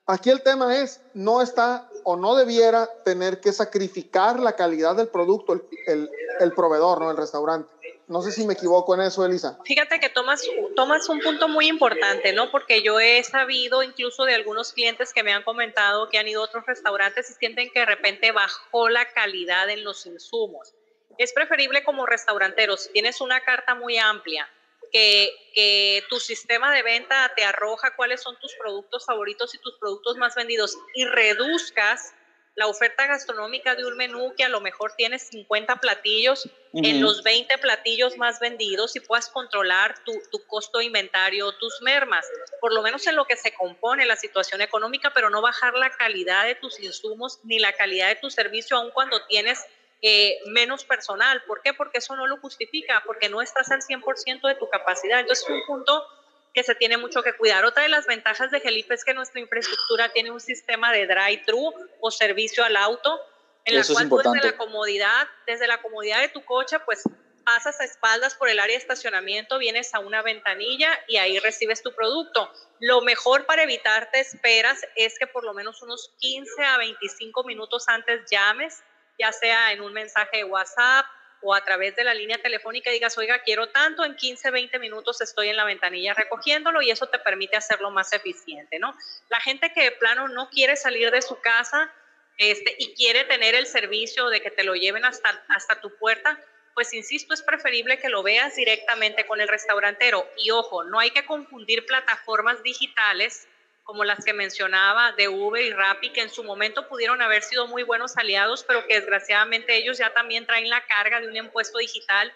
aquí el tema es, no está o no debiera tener que sacrificar la calidad del producto el, el, proveedor, ¿no? El restaurante. No sé si me equivoco en eso, Elisa. Fíjate que tomas, tomas un punto muy importante, ¿no? Porque yo he sabido incluso de algunos clientes que me han comentado que han ido a otros restaurantes y sienten que de repente bajó la calidad en los insumos. Es preferible como restaurantero, si tienes una carta muy amplia, que, que, tu sistema de venta te arroja cuáles son tus productos favoritos y tus productos más vendidos y reduzcas la oferta gastronómica de un menú que a lo mejor tiene 50 platillos en los 20 platillos más vendidos y puedas controlar tu, tu, costo de inventario, tus mermas, por lo menos en lo que se compone la situación económica, pero no bajar la calidad de tus insumos ni la calidad de tu servicio, aun cuando tienes eh, menos personal. ¿Por qué? Porque eso no lo justifica, porque no estás al 100% de tu capacidad. Entonces, es un punto que se tiene mucho que cuidar. Otra de las ventajas de Gelipe es que nuestra infraestructura tiene un sistema de drive-thru o servicio al auto, en la cual tú desde la comodidad, desde la comodidad de tu coche, pues pasas a espaldas por el área de estacionamiento, vienes a una ventanilla y ahí recibes tu producto. Lo mejor para evitarte esperas es que por lo menos unos 15 a 25 minutos antes llames, ya sea en un mensaje de WhatsApp o a través de la línea telefónica digas, oiga, quiero tanto, en 15, 20 minutos estoy en la ventanilla recogiéndolo y eso te permite hacerlo más eficiente, ¿no? La gente que de plano no quiere salir de su casa, este, y quiere tener el servicio de que te lo lleven hasta, hasta tu puerta, pues insisto, es preferible que lo veas directamente con el restaurantero. Y ojo, no hay que confundir plataformas digitales como las que mencionaba de Uber y Rappi, que en su momento pudieron haber sido muy buenos aliados, pero que desgraciadamente ellos ya también traen la carga de un impuesto digital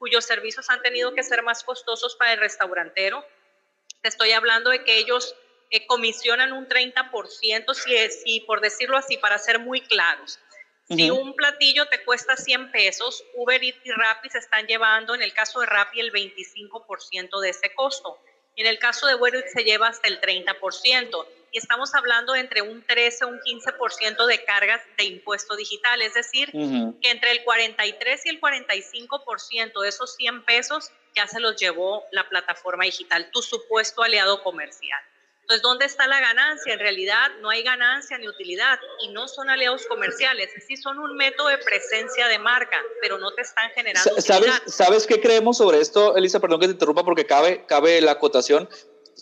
cuyos servicios han tenido que ser más costosos para el restaurantero. Te estoy hablando de que ellos eh, comisionan un 30%, si, si por decirlo así, para ser muy claros. Si un platillo te cuesta 100 pesos, Uber Eats y Rappi se están llevando, en el caso de Rappi, el 25% de ese costo. En el caso de Eats se lleva hasta el 30%. Y estamos hablando de entre un 13 o un 15% de cargas de impuesto digital. Es decir, que entre el 43 y el 45% de esos 100 pesos ya se los llevó la plataforma digital, tu supuesto aliado comercial. Entonces, ¿dónde está la ganancia? En realidad no hay ganancia ni utilidad y no son aliados comerciales, sí son un método de presencia de marca, pero no te están generando ¿Sabes, ¿Sabes qué creemos sobre esto, Elisa? Perdón que te interrumpa porque cabe, cabe la acotación.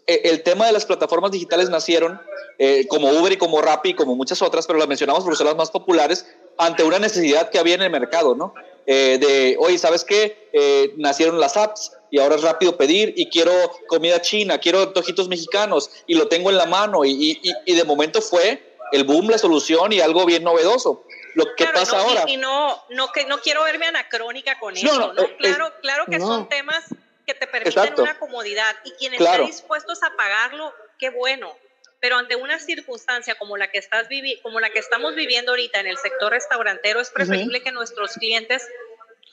Eh, el tema de las plataformas digitales nacieron eh, como Uber y como Rappi y como muchas otras, pero las mencionamos por ser las más populares ante una necesidad que había en el mercado, ¿no? Eh, de, oye, ¿sabes qué? nacieron las apps y ahora es rápido pedir y quiero comida china, quiero antojitos mexicanos y lo tengo en la mano y, y, de momento fue el boom, la solución y algo bien novedoso. Lo que pasa ahora. Y, no, no, que, no quiero verme anacrónica con eso, ¿no? Eh, claro, claro que son temas que te permiten una comodidad y quienes estén dispuestos a pagarlo, qué bueno. Pero ante una circunstancia como la que estás como la que estamos viviendo ahorita en el sector restaurantero, es preferible que nuestros clientes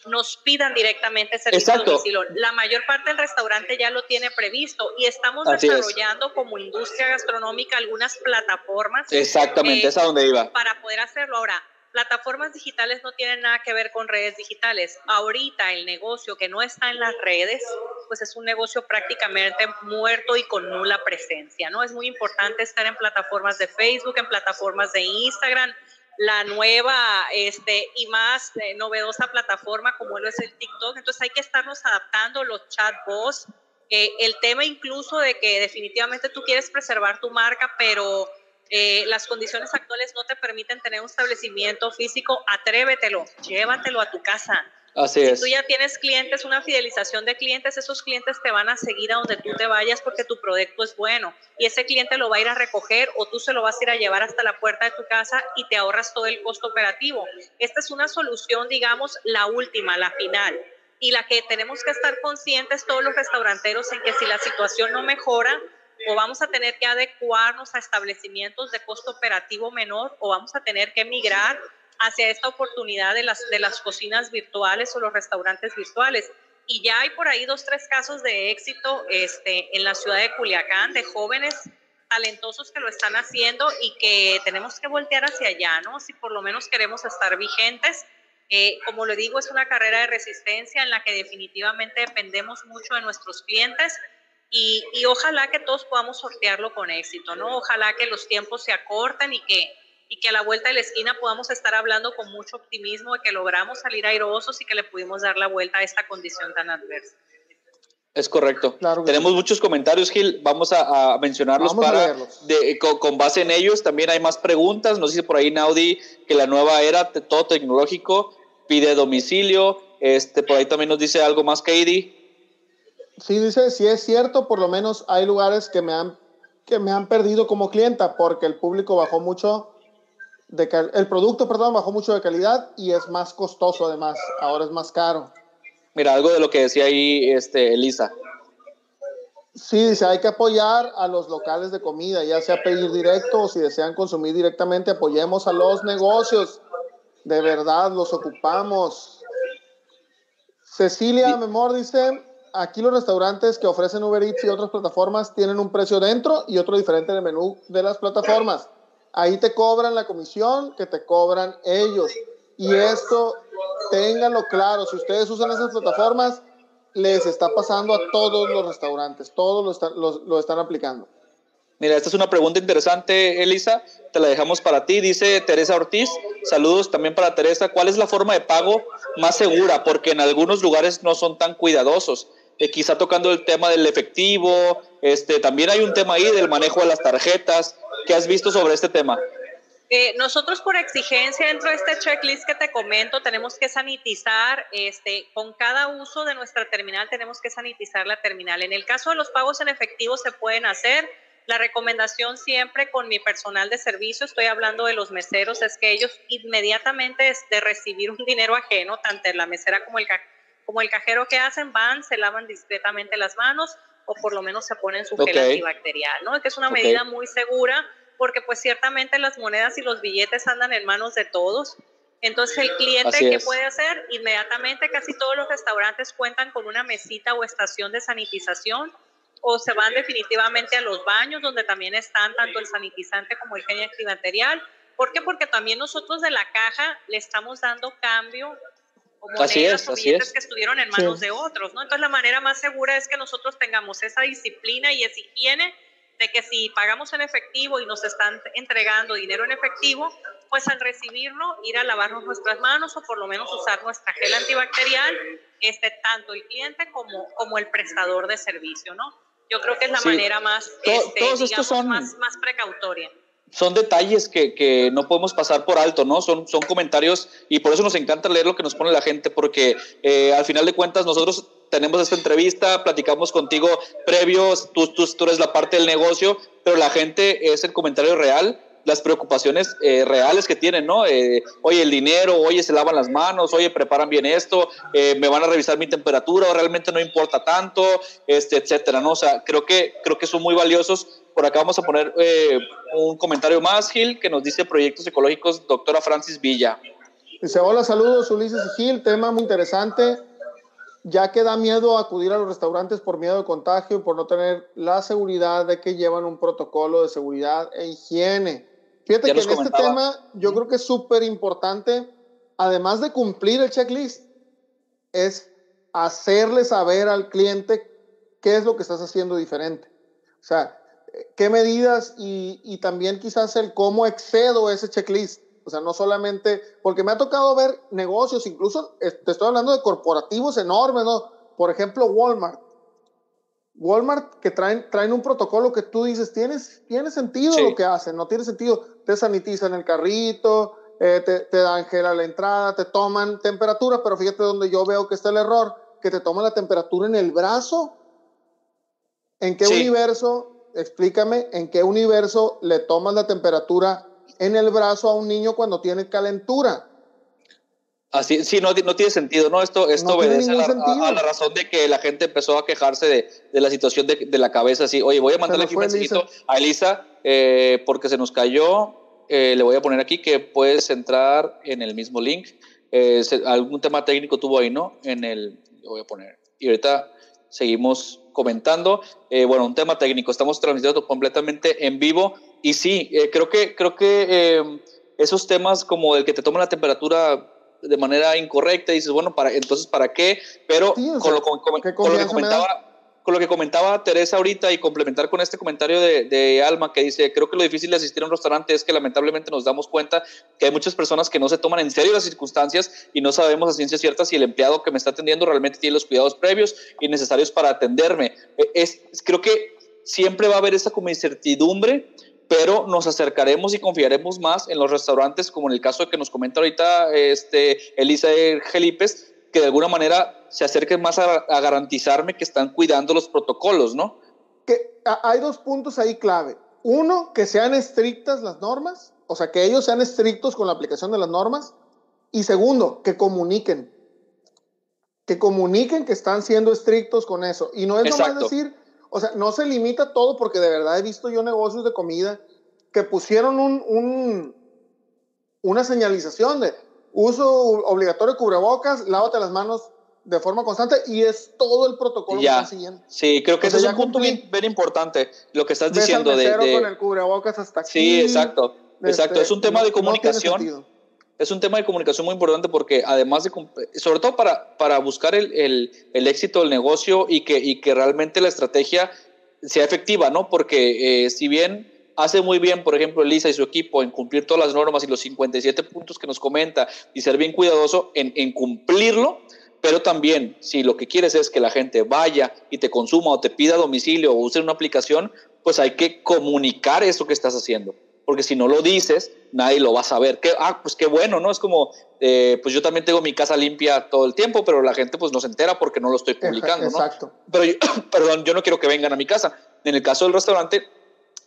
nos pidan directamente servicio a domicilio. La mayor parte del restaurante ya lo tiene previsto y estamos desarrollando como industria gastronómica algunas plataformas. Exactamente, es a donde iba. Para poder hacerlo. Ahora, plataformas digitales no tienen nada que ver con redes digitales. Ahorita el negocio que no está en las redes, pues es un negocio prácticamente muerto y con nula presencia, ¿no? Es muy importante estar en plataformas de Facebook, en plataformas de Instagram, la nueva este, y más eh, novedosa plataforma como lo es el TikTok. Entonces hay que estarnos adaptando los chatbots. Eh, el tema incluso de que definitivamente tú quieres preservar tu marca, pero eh, las condiciones actuales no te permiten tener un establecimiento físico, atrévetelo, llévatelo a tu casa Así si tú ya tienes clientes, una fidelización de clientes, esos clientes te van a seguir a donde tú te vayas porque tu producto es bueno y ese cliente lo va a ir a recoger o tú se lo vas a ir a llevar hasta la puerta de tu casa y te ahorras todo el costo operativo. Esta es una solución, digamos, la última, la final y la que tenemos que estar conscientes todos los restauranteros en que si la situación no mejora, o vamos a tener que adecuarnos a establecimientos de costo operativo menor o vamos a tener que migrar hacia esta oportunidad de las, de las cocinas virtuales o los restaurantes virtuales. Y ya hay por ahí dos, tres casos de éxito este, en la ciudad de Culiacán, de jóvenes talentosos que lo están haciendo y que tenemos que voltear hacia allá, ¿no? Si por lo menos queremos estar vigentes. Eh, como le digo, es una carrera de resistencia en la que definitivamente dependemos mucho de nuestros clientes y, y ojalá que todos podamos sortearlo con éxito, ¿no? Ojalá que los tiempos se acorten y que y que a la vuelta de la esquina podamos estar hablando con mucho optimismo de que logramos salir airosos y que le pudimos dar la vuelta a esta condición tan adversa. Es correcto. Tenemos muchos comentarios, Gil. Vamos a, mencionarlos para de, con, base en ellos. También hay más preguntas. Nos dice por ahí Naudi que la nueva era, todo tecnológico, pide domicilio. Este, por ahí también nos dice algo más, Katie. Sí, dice, si es cierto, por lo menos hay lugares que me han, que me han perdido como clienta porque el público bajó mucho el producto, perdón, bajó mucho de calidad y es más costoso además, ahora es más caro. Mira, algo de lo que decía ahí este, Elisa. Sí, dice, hay que apoyar a los locales de comida, ya sea pedir directo o si desean consumir directamente, apoyemos a los negocios. De verdad, los ocupamos. Cecilia Memor dice, aquí los restaurantes que ofrecen Uber Eats y otras plataformas tienen un precio dentro y otro diferente en el menú de las plataformas. Ahí te cobran la comisión que te cobran ellos. Y esto, ténganlo claro, si ustedes usan esas plataformas, les está pasando a todos los restaurantes, todos lo están, lo, están aplicando. Mira, esta es una pregunta interesante, Elisa. Te la dejamos para ti. Dice Teresa Ortiz. Saludos también para Teresa. ¿Cuál es la forma de pago más segura? Porque en algunos lugares no son tan cuidadosos. Eh, quizá tocando el tema del efectivo. Este, también hay un tema ahí del manejo de las tarjetas. ¿Qué has visto sobre este tema? Eh, nosotros por exigencia dentro de este checklist que te comento tenemos que sanitizar, este, con cada uso de nuestra terminal tenemos que sanitizar la terminal. En el caso de los pagos en efectivo se pueden hacer. La recomendación siempre con mi personal de servicio, estoy hablando de los meseros, es que ellos inmediatamente de recibir un dinero ajeno, tanto la mesera como el, como el cajero que hacen, van, se lavan discretamente las manos o por lo menos se ponen su gel antibacterial, ¿no? Que es una medida muy segura porque pues ciertamente las monedas y los billetes andan en manos de todos. Entonces el cliente, ¿qué puede hacer? Inmediatamente casi todos los restaurantes cuentan con una mesita o estación de sanitización o se van definitivamente a los baños donde también están tanto el sanitizante como el gel antibacterial. ¿Por qué? Porque también nosotros de la caja le estamos dando cambio o monedas o billetes que estuvieron en manos de otros, ¿no? Entonces la manera más segura es que nosotros tengamos esa disciplina y esa higiene de que si pagamos en efectivo y nos están entregando dinero en efectivo, pues al recibirlo ir a lavarnos nuestras manos o por lo menos usar nuestra gel antibacterial, este, tanto el cliente como, como el prestador de servicio, ¿no? Yo creo que es la manera más, este, más, más precautoria son detalles que, que, no podemos pasar por alto, ¿no? Son, son comentarios y por eso nos encanta leer lo que nos pone la gente, porque eh, al final de cuentas nosotros tenemos esta entrevista, platicamos contigo previos, tú, tú, tú eres la parte del negocio, pero la gente es el comentario real las preocupaciones eh, reales que tienen, ¿no? Eh, oye, el dinero, oye, se lavan las manos, oye, preparan bien esto, eh, me van a revisar mi temperatura, o realmente no importa tanto, este, etcétera, ¿no? O sea, creo que, creo que son muy valiosos por acá vamos a poner eh, un comentario más, Gil, que nos dice Proyectos Ecológicos, doctora Francis Villa. Dice, hola, saludos, Ulises y Gil, tema muy interesante, ya que da miedo acudir a los restaurantes por miedo de contagio y por no tener la seguridad de que llevan un protocolo de seguridad e higiene. Fíjate que en este tema yo creo que es súper importante, además de cumplir el checklist, es hacerle saber al cliente qué es lo que estás haciendo diferente. O sea, qué medidas y, también quizás el cómo excedo ese checklist. O sea, no solamente, porque me ha tocado ver negocios, incluso te estoy hablando de corporativos enormes, ¿no? Por ejemplo, Walmart. Walmart que traen, traen un protocolo que tú dices, tienes, tiene sentido lo que hacen, no tiene sentido. Te sanitizan el carrito, eh, te, te, dan gel a la entrada, te toman temperatura, pero fíjate donde yo veo que está el error, que te toman la temperatura en el brazo. ¿En qué universo explícame en qué universo le tomas la temperatura en el brazo a un niño cuando tiene calentura. Así, sí, no, no tiene sentido, ¿no? Esto, esto obedece a la, razón de que la gente empezó a quejarse de, de la situación de, de, la cabeza, así, oye, voy a mandarle aquí un mensajito a Elisa eh, porque se nos cayó, eh, le voy a poner aquí que puedes entrar en el mismo link. Eh, algún tema técnico tuvo ahí, ¿no? En el, le voy a poner. Y ahorita seguimos comentando. Eh, bueno, un tema técnico, estamos transmitiendo completamente en vivo y sí, eh, creo que, creo que eh, esos temas como el que te toma la temperatura de manera incorrecta, dices, bueno, para, entonces, ¿para qué? Pero con, lo, con, lo, que comentaba con lo que comentaba Teresa ahorita y complementar con este comentario de, de, Alma que dice, creo que lo difícil de asistir a un restaurante es que lamentablemente nos damos cuenta que hay muchas personas que no se toman en serio las circunstancias y no sabemos a ciencia cierta si el empleado que me está atendiendo realmente tiene los cuidados previos y necesarios para atenderme. E, es, creo que siempre va a haber esa como incertidumbre, pero nos acercaremos y confiaremos más en los restaurantes, como en el caso que nos comenta ahorita este, Elisa Gelipes, que de alguna manera se acerquen más a, garantizarme que están cuidando los protocolos, ¿no? Que hay dos puntos ahí clave. Uno, que sean estrictas las normas, o sea, que ellos sean estrictos con la aplicación de las normas. Y segundo, que comuniquen. Que comuniquen que están siendo estrictos con eso. Y no es nomás decir, o sea, no se limita todo porque de verdad he visto yo negocios de comida que pusieron un, un, una señalización de uso obligatorio de cubrebocas, lávate las manos de forma constante y es todo el protocolo que están siguiendo. Sí, creo que ese es un punto bien, importante, lo que estás diciendo. de, con el cubrebocas hasta aquí. Sí, exacto. Exacto, es un este, tema de comunicación. Es un tema de comunicación muy importante porque además de, sobre todo para, para buscar el, el, éxito del negocio y que, y que realmente la estrategia sea efectiva, ¿no? Porque eh, si bien hace muy bien, por ejemplo, Elisa y su equipo en cumplir todas las normas y los 57 puntos que nos comenta y ser bien cuidadoso en, en cumplirlo, pero también si lo que quieres es que la gente vaya y te consuma o te pida domicilio o use una aplicación, pues hay que comunicar eso que estás haciendo. Porque si no lo dices, nadie lo va a saber. Que, ah, pues qué bueno, ¿no? Es como, eh, pues yo también tengo mi casa limpia todo el tiempo, pero la gente pues no se entera porque no lo estoy publicando, Exacto. Pero perdón, yo no quiero que vengan a mi casa. En el caso del restaurante,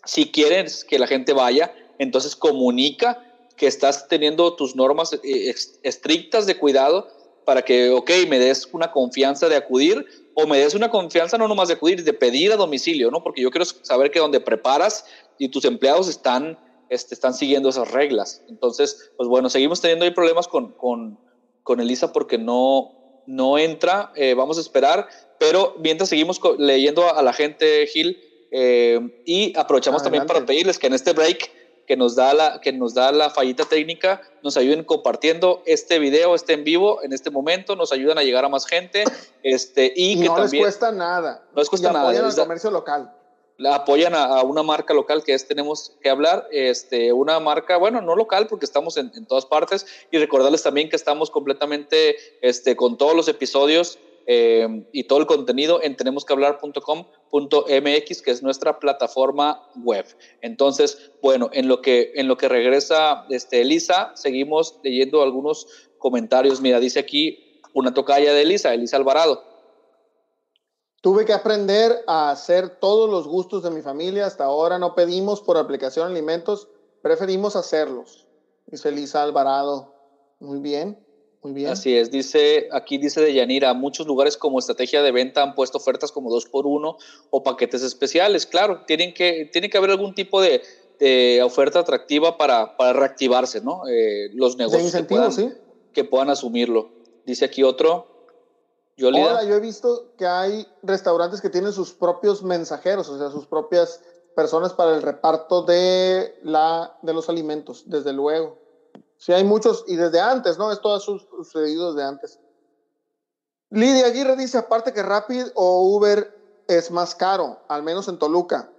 si quieres que la gente vaya, entonces comunica que estás teniendo tus normas eh, estrictas de cuidado para que, ok, me des una confianza de acudir o me des una confianza no nomás de acudir, de pedir a domicilio, ¿no? Porque yo quiero saber que donde preparas y tus empleados están, este, están siguiendo esas reglas. Entonces, pues bueno, seguimos teniendo ahí problemas con, con, con Elisa porque no, no entra, eh, vamos a esperar, pero mientras seguimos leyendo a, la gente, Gil, eh, y aprovechamos también para pedirles que en este break que nos da la, que nos da la fallita técnica, nos ayuden compartiendo este video, este en vivo en este momento, nos ayudan a llegar a más gente. Este, y, que no les cuesta nada. No les cuesta nada. Apoyan al comercio local. La apoyan a, una marca local que es Tenemos que hablar, este, una marca, bueno, no local porque estamos en, en todas partes y recordarles también que estamos completamente este, con todos los episodios eh, y todo el contenido en tenemosquehablar.com.mx, que es nuestra plataforma web. Entonces, bueno, en lo que, en lo que regresa este, Elisa, seguimos leyendo algunos comentarios. Mira, dice aquí una tocaya de Elisa, Elisa Alvarado. Tuve que aprender a hacer todos los gustos de mi familia. Hasta ahora no pedimos por aplicación alimentos, preferimos hacerlos. Dice Elisa Alvarado. Muy bien. Muy bien. Así es, dice, aquí dice de Yanira, muchos lugares como estrategia de venta han puesto ofertas como dos por uno o paquetes especiales. Claro, tienen que, tiene que haber algún tipo de, oferta atractiva para, para reactivarse, ¿no? Eh, los negocios que, puedan, que puedan asumirlo. Dice aquí otro. Hola, yo he visto que hay restaurantes que tienen sus propios mensajeros, o sea, sus propias personas para el reparto de, la, de los alimentos, desde luego. Sí, hay muchos, y desde antes, ¿no? Esto ha sucedido desde antes. Lidia Aguirre dice, aparte que Rapid o Uber es más caro, al menos en Toluca.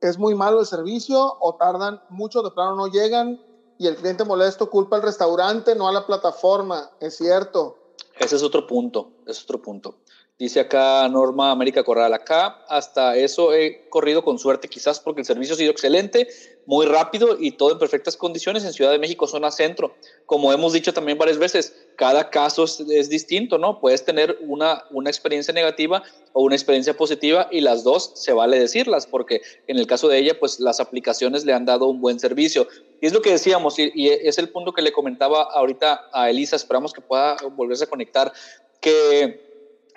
Es muy malo el servicio o tardan mucho, de plano no llegan y el cliente molesto culpa al restaurante, no a la plataforma. Es cierto. Ese es otro punto, es otro punto. Dice acá Norma América Corral, acá hasta eso he corrido con suerte quizás porque el servicio ha sido excelente, muy rápido y todo en perfectas condiciones en Ciudad de México, zona centro. Como hemos dicho también varias veces, cada caso es, distinto, ¿no? Puedes tener una, una experiencia negativa o una experiencia positiva y las dos se vale decirlas porque en el caso de ella, pues las aplicaciones le han dado un buen servicio. Y es lo que decíamos y, y es el punto que le comentaba ahorita a Elisa, esperamos que pueda volverse a conectar, que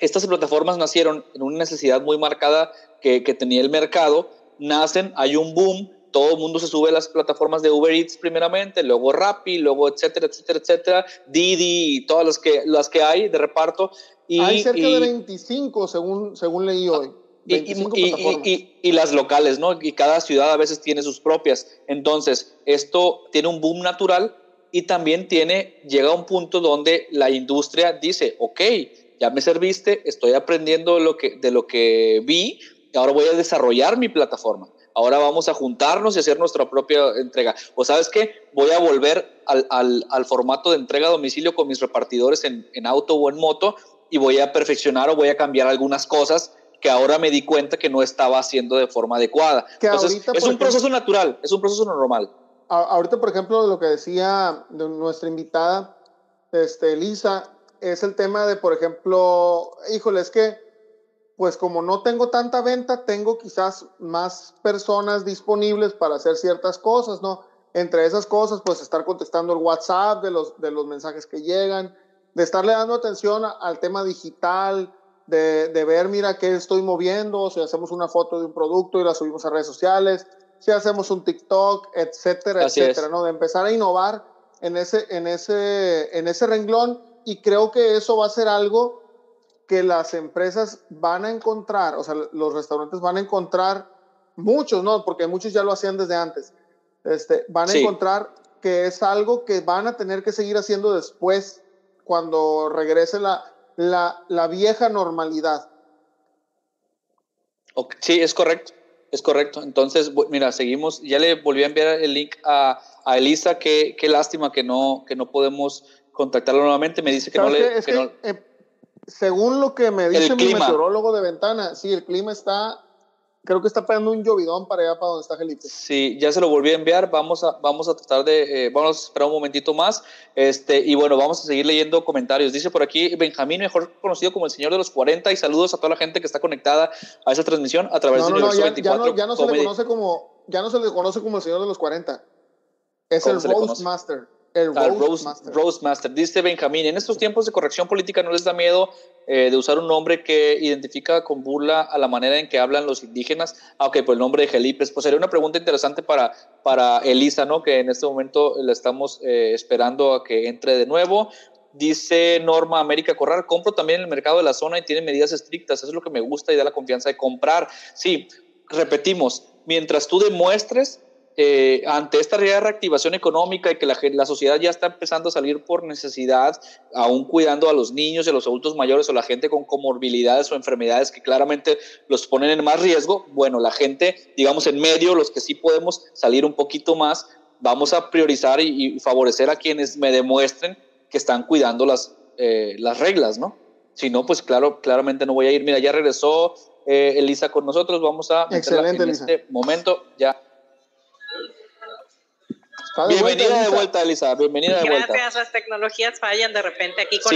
estas plataformas nacieron en una necesidad muy marcada que, tenía el mercado, nacen, hay un boom, todo el mundo se sube a las plataformas de Uber Eats primeramente, luego Rappi, luego etcétera, etcétera, etcétera, Didi y todas las que, las que hay de reparto. Y, hay cerca de 25 según, según leí hoy. Y, y, las locales, ¿no? Y cada ciudad a veces tiene sus propias. Entonces, esto tiene un boom natural y también tiene, llega a un punto donde la industria dice, ok, ya me serviste, estoy aprendiendo lo que, de lo que vi y ahora voy a desarrollar mi plataforma. Ahora vamos a juntarnos y hacer nuestra propia entrega. O sabes qué, voy a volver al, al, al formato de entrega a domicilio con mis repartidores en, en auto o en moto y voy a perfeccionar o voy a cambiar algunas cosas que ahora me di cuenta que no estaba haciendo de forma adecuada. Entonces, es un proceso natural, es un proceso normal. Ahorita, por ejemplo, lo que decía nuestra invitada, este, Elisa, es el tema de, por ejemplo, híjole, es que, pues como no tengo tanta venta, tengo quizás más personas disponibles para hacer ciertas cosas, ¿no? Entre esas cosas, pues estar contestando el WhatsApp de los, de los mensajes que llegan, de estarle dando atención al tema digital, de, de, ver, mira, qué estoy moviendo, si hacemos una foto de un producto y la subimos a redes sociales, si hacemos un TikTok, etcétera, etcétera, ¿no? De empezar a innovar en ese, en ese, en ese renglón y creo que eso va a ser algo que las empresas van a encontrar, o sea, los restaurantes van a encontrar, muchos, ¿no? Porque muchos ya lo hacían desde antes, este, van a encontrar que es algo que van a tener que seguir haciendo después, cuando regrese la, la, la vieja normalidad. Sí, es correcto, es correcto. Entonces, mira, seguimos, ya le volví a enviar el link a, a Elisa, qué, qué lástima que no, que no podemos contactarlo nuevamente, me dice que no le... Eh, según lo que me dice mi meteorólogo de ventana, sí, el clima está creo que está pegando un llovidón para allá, para donde está Felipe. Sí, ya se lo volví a enviar. Vamos a, vamos a tratar de, eh, vamos a esperar un momentito más. Este, y bueno, vamos a seguir leyendo comentarios. Dice por aquí Benjamín, mejor conocido como el Señor de los 40, y saludos a toda la gente que está conectada a esa transmisión a través de Universo ya, 24. Ya no, se le conoce como, ya no se le conoce como el Señor de los 40. Es el Roastmaster. El Roastmaster. Dice Benjamín, en estos tiempos de corrección política no les da miedo eh, de usar un nombre que identifica con burla a la manera en que hablan los indígenas. aunque ah, pues el nombre de Gelipes. Pues sería una pregunta interesante para, para Elisa, ¿no? Que en este momento la estamos eh, esperando a que entre de nuevo. Dice Norma América Corral, compro también en el mercado de la zona y tiene medidas estrictas. Eso es lo que me gusta y da la confianza de comprar. Sí, repetimos, mientras tú demuestres eh, ante esta reactivación económica y que la, la, sociedad ya está empezando a salir por necesidad, aún cuidando a los niños y a los adultos mayores o la gente con comorbilidades o enfermedades que claramente los ponen en más riesgo, bueno, la gente, digamos, en medio, los que sí podemos salir un poquito más, vamos a priorizar y, favorecer a quienes me demuestren que están cuidando las, eh, las reglas, ¿no? Si no, pues claro, claramente no voy a ir. Mira, ya regresó eh, Elisa con nosotros, vamos a... Excelente, en este momento ya Bienvenida de vuelta, Elisa. Bienvenida de vuelta. Gracias, las tecnologías fallan de repente aquí con,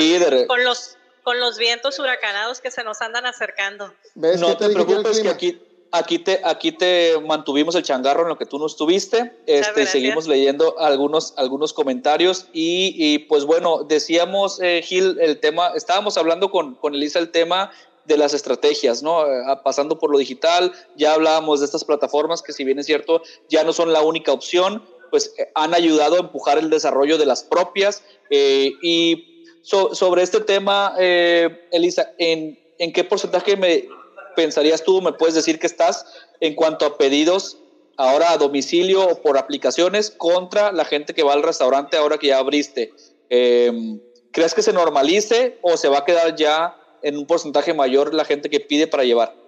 con, los, con los vientos huracanados que se nos andan acercando. No te, preocupes que aquí, aquí, te, aquí te mantuvimos el changarro en lo que tú no estuviste. Este, seguimos leyendo algunos, algunos comentarios y, y pues bueno, decíamos, eh, Gil, el tema, estábamos hablando con, con Elisa el tema de las estrategias, ¿no? Eh, pasando por lo digital, ya hablábamos de estas plataformas que si bien es cierto, ya no son la única opción, pues eh, han ayudado a empujar el desarrollo de las propias. Eh, y sobre este tema, eh, Elisa, ¿en, ¿en qué porcentaje me pensarías tú, me puedes decir que estás en cuanto a pedidos ahora a domicilio o por aplicaciones contra la gente que va al restaurante ahora que ya abriste? Em, ¿Crees que se normalice o se va a quedar ya en un porcentaje mayor la gente que pide para llevar?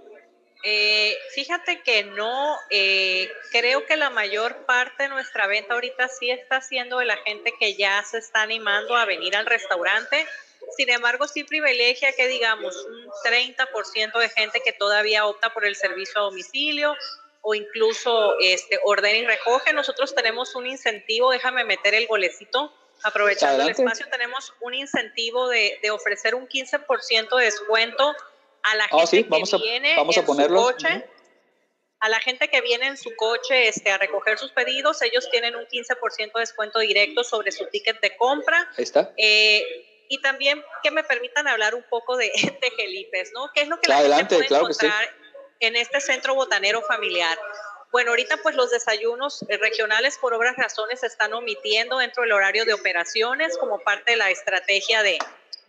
Eh, fíjate que no, eh, creo que la mayor parte de nuestra venta ahorita sí está siendo de la gente que ya se está animando a venir al restaurante. Sin embargo, sí privilegia que digamos un 30% de gente que todavía opta por el servicio a domicilio o incluso este, ordena y recoge. Nosotros tenemos un incentivo, déjame meter el golecito, aprovechando el espacio, tenemos un incentivo de, de ofrecer un 15% de descuento a la ah, gente que viene vamos a ponerlo. su coche, a la gente que viene en su coche este, a recoger sus pedidos, ellos tienen un 15% de descuento directo sobre su ticket de compra. Ahí está. Eh, y también que me permitan hablar un poco de, de Gelipes, ¿no? ¿Qué es lo que la Adelante, gente puede encontrar en este centro botanero familiar? Bueno, ahorita pues los desayunos eh, regionales por obras razones se están omitiendo dentro del horario de operaciones como parte de la estrategia de,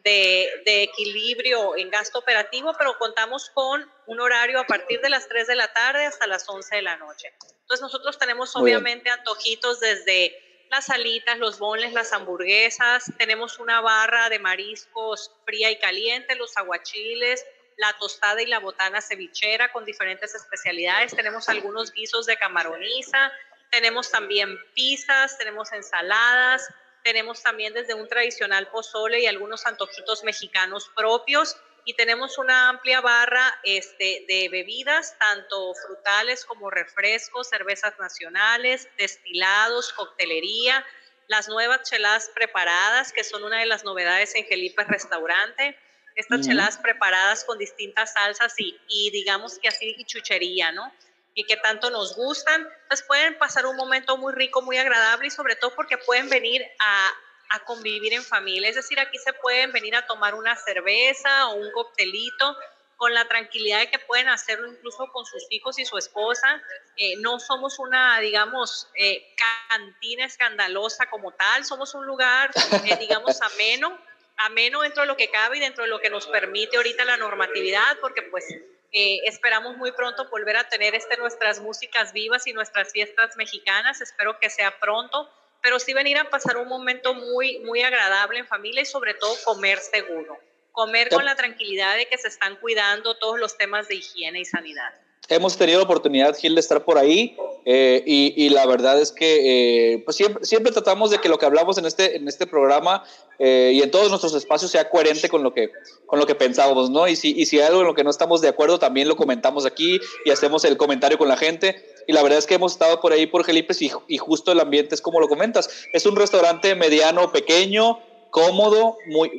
de, equilibrio en gasto operativo, pero contamos con un horario a partir de las 3 de la tarde hasta las 11 de la noche. Entonces nosotros tenemos obviamente antojitos desde las salitas, los bonles, las hamburguesas, tenemos una barra de mariscos fría y caliente, los aguachiles, la tostada y la botana cevichera con diferentes especialidades, tenemos algunos guisos de camaroniza, tenemos también pizzas, tenemos ensaladas, tenemos también desde un tradicional pozole y algunos antojitos mexicanos propios y tenemos una amplia barra este, de bebidas, tanto frutales como refrescos, cervezas nacionales, destilados, coctelería, las nuevas cheladas preparadas, que son una de las novedades en Felipe Restaurante. Estas cheladas preparadas con distintas salsas y, y digamos que así y chuchería, ¿no? Y que tanto nos gustan, pues pueden pasar un momento muy rico, muy agradable y sobre todo porque pueden venir a, a convivir en familia. Es decir, aquí se pueden venir a tomar una cerveza o un coctelito con la tranquilidad de que pueden hacerlo incluso con sus hijos y su esposa. Eh, no somos una, digamos, eh, cantina escandalosa como tal, somos un lugar, eh, digamos, ameno, ameno dentro de lo que cabe y dentro de lo que nos permite ahorita la normatividad, porque pues eh, esperamos muy pronto volver a tener este, nuestras músicas vivas y nuestras fiestas mexicanas. Espero que sea pronto, pero sí venir a pasar un momento muy, muy agradable en familia y sobre todo comer seguro. Comer con la tranquilidad de que se están cuidando todos los temas de higiene y sanidad. Hemos tenido la oportunidad, Gil, de estar por ahí eh, y, la verdad es que eh, pues siempre, siempre tratamos de que lo que hablamos en este, en este programa eh, y en todos nuestros espacios sea coherente con lo que, con lo que pensábamos, ¿no? Y si, y si hay algo en lo que no estamos de acuerdo, también lo comentamos aquí y hacemos el comentario con la gente. Y la verdad es que hemos estado por ahí por Gelipes y, y justo el ambiente es como lo comentas. Es un restaurante mediano, pequeño, cómodo, muy,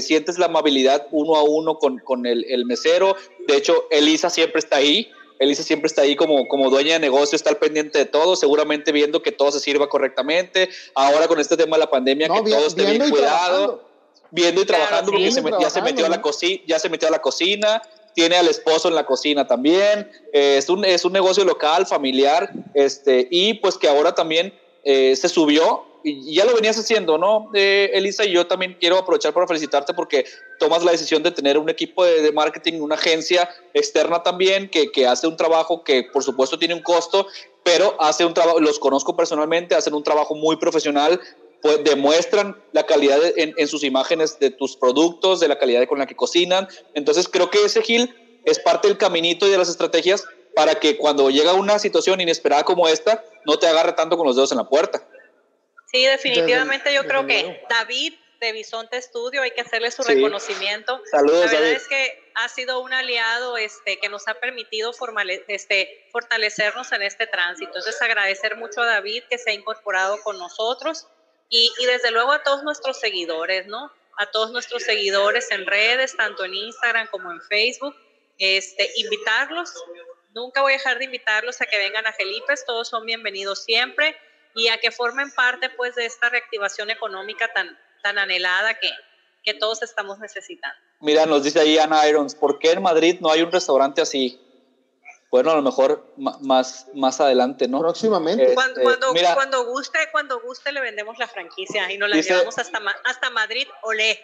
sientes la amabilidad uno a uno con, con el, el, mesero. De hecho, Elisa siempre está ahí. Elisa siempre está ahí como, como dueña de negocio, está al pendiente de todo, seguramente viendo que todo se sirva correctamente. Ahora con este tema de la pandemia, que todo esté bien cuidado, viendo y trabajando, porque ya, se metió a la cocina, ya se metió a la cocina, tiene al esposo en la cocina también. Eh, es, un, es un negocio local, familiar, este, y pues que ahora también eh, se subió ya lo venías haciendo, ¿no, eh, Elisa? Y yo también quiero aprovechar para felicitarte porque tomas la decisión de tener un equipo de, marketing, una agencia externa también, que, que, hace un trabajo que por supuesto tiene un costo, pero hace un trabajo, los conozco personalmente, hacen un trabajo muy profesional, pues demuestran la calidad en, en, sus imágenes de tus productos, de la calidad con la que cocinan. Entonces creo que ese Gil es parte del caminito y de las estrategias para que cuando llega una situación inesperada como esta, no te agarre tanto con los dedos en la puerta. Sí, definitivamente yo creo que David de Bisonte Estudio, hay que hacerle su reconocimiento. Saludos, La verdad es que ha sido un aliado este, que nos ha permitido este, fortalecernos en este tránsito. Entonces, agradecer mucho a David que se ha incorporado con nosotros y, y desde luego a todos nuestros seguidores, ¿no? A todos nuestros seguidores en redes, tanto en Instagram como en Facebook. Este, invitarlos, nunca voy a dejar de invitarlos a que vengan a Gelipes, todos son bienvenidos siempre y a que formen parte pues de esta reactivación económica tan, tan anhelada que, que todos estamos necesitando. Mira, nos dice ahí Ana Irons, ¿por qué en Madrid no hay un restaurante así? Bueno, a lo mejor más, más adelante, ¿no? Próximamente. Este, cuando, cuando, guste, cuando guste le vendemos la franquicia y nos la llevamos hasta, hasta Madrid, olé.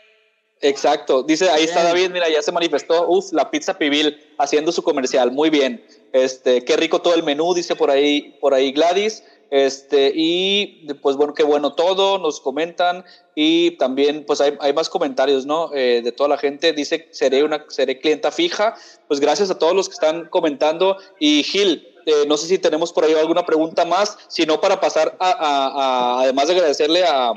Exacto, dice, ahí está David, mira, ya se manifestó, uf, la pizza pibil haciendo su comercial, muy bien. Este, qué rico todo el menú, dice por ahí, por ahí Gladys. Este, y pues bueno, qué bueno todo, nos comentan. Y también pues hay, hay más comentarios, ¿no? Eh, de toda la gente, dice, seré una, seré clienta fija, pues gracias a todos los que están comentando. Y Gil, eh, no sé si tenemos por ahí alguna pregunta más, sino para pasar a, a, además de agradecerle a,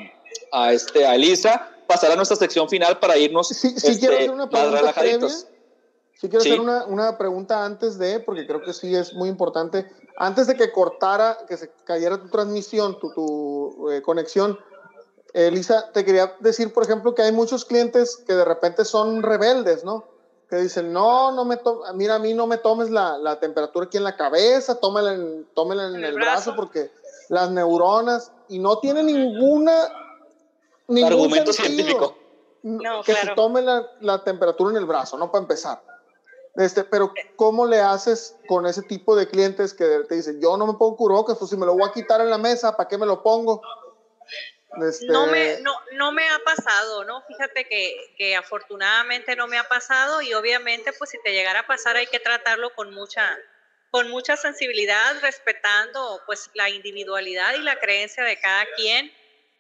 a, este, a Elisa, pasar a nuestra sección final para irnos sí, sí, este, quiero hacer una pregunta previa. Sí quiero hacer una, una pregunta antes de, porque creo que sí es muy importante antes de que cortara, que se cayera tu transmisión, tu, tu eh, conexión, Elisa, te quería decir, por ejemplo, que hay muchos clientes que de repente son rebeldes, ¿no? Que dicen, no, no me mira, a mí no me tomes la, la, temperatura aquí en la cabeza, tómela en, tómela en, el, brazo. porque las neuronas, y no tiene ninguna... Ningún argumento científico. No, que se tome la, la temperatura en el brazo, ¿no? Para empezar. Este, pero ¿cómo le haces con ese tipo de clientes que te dicen, yo no me pongo curocas, pues si me lo voy a quitar en la mesa, ¿para qué me lo pongo? Este... No, me, no, no me ha pasado, ¿no? Fíjate que, que, afortunadamente no me ha pasado y obviamente pues si te llegara a pasar hay que tratarlo con mucha, con mucha sensibilidad, respetando pues la individualidad y la creencia de cada quien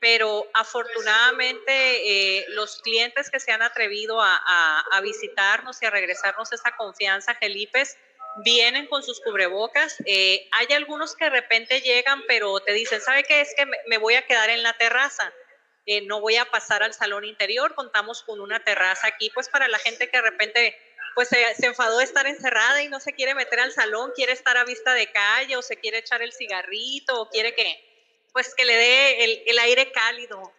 pero afortunadamente eh, los clientes que se han atrevido a, visitarnos y a regresarnos esa confianza, Gelipes, vienen con sus cubrebocas. Eh, hay algunos que de repente llegan, pero te dicen, ¿sabe qué? Es que me, voy a quedar en la terraza. Eh, no voy a pasar al salón interior, contamos con una terraza aquí, pues para la gente que de repente pues se, se, enfadó de estar encerrada y no se quiere meter al salón, quiere estar a vista de calle o se quiere echar el cigarrito o quiere que, pues que le dé el, el aire cálido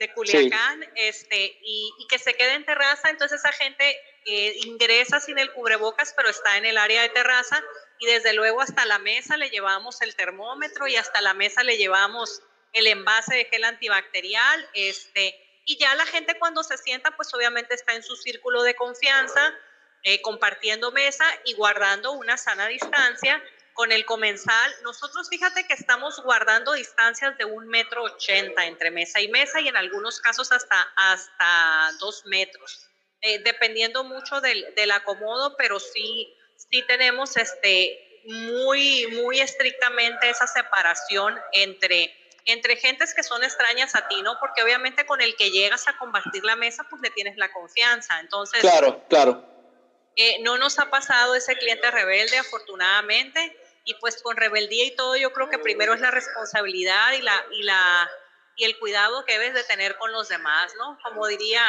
de Culiacán este, y, y, que se quede en terraza. Entonces esa gente eh, ingresa sin el cubrebocas, pero está en el área de terraza y desde luego hasta la mesa le llevamos el termómetro y hasta la mesa le llevamos el envase de gel antibacterial. Este, y ya la gente cuando se sienta, pues obviamente está en su círculo de confianza, eh, compartiendo mesa y guardando una sana distancia con el comensal, nosotros fíjate que estamos guardando distancias de un metro ochenta entre mesa y mesa y en algunos casos hasta, hasta dos metros, eh, dependiendo mucho del, del, acomodo, pero sí, sí tenemos este, muy, muy estrictamente esa separación entre, entre gentes que son extrañas a ti, ¿no? Porque obviamente con el que llegas a compartir la mesa, pues le tienes la confianza. Entonces, claro, claro Eh, no nos ha pasado ese cliente rebelde, afortunadamente, y pues con rebeldía y todo, yo creo que primero es la responsabilidad y, la, y, la, y el cuidado que debes de tener con los demás, ¿no? Como diría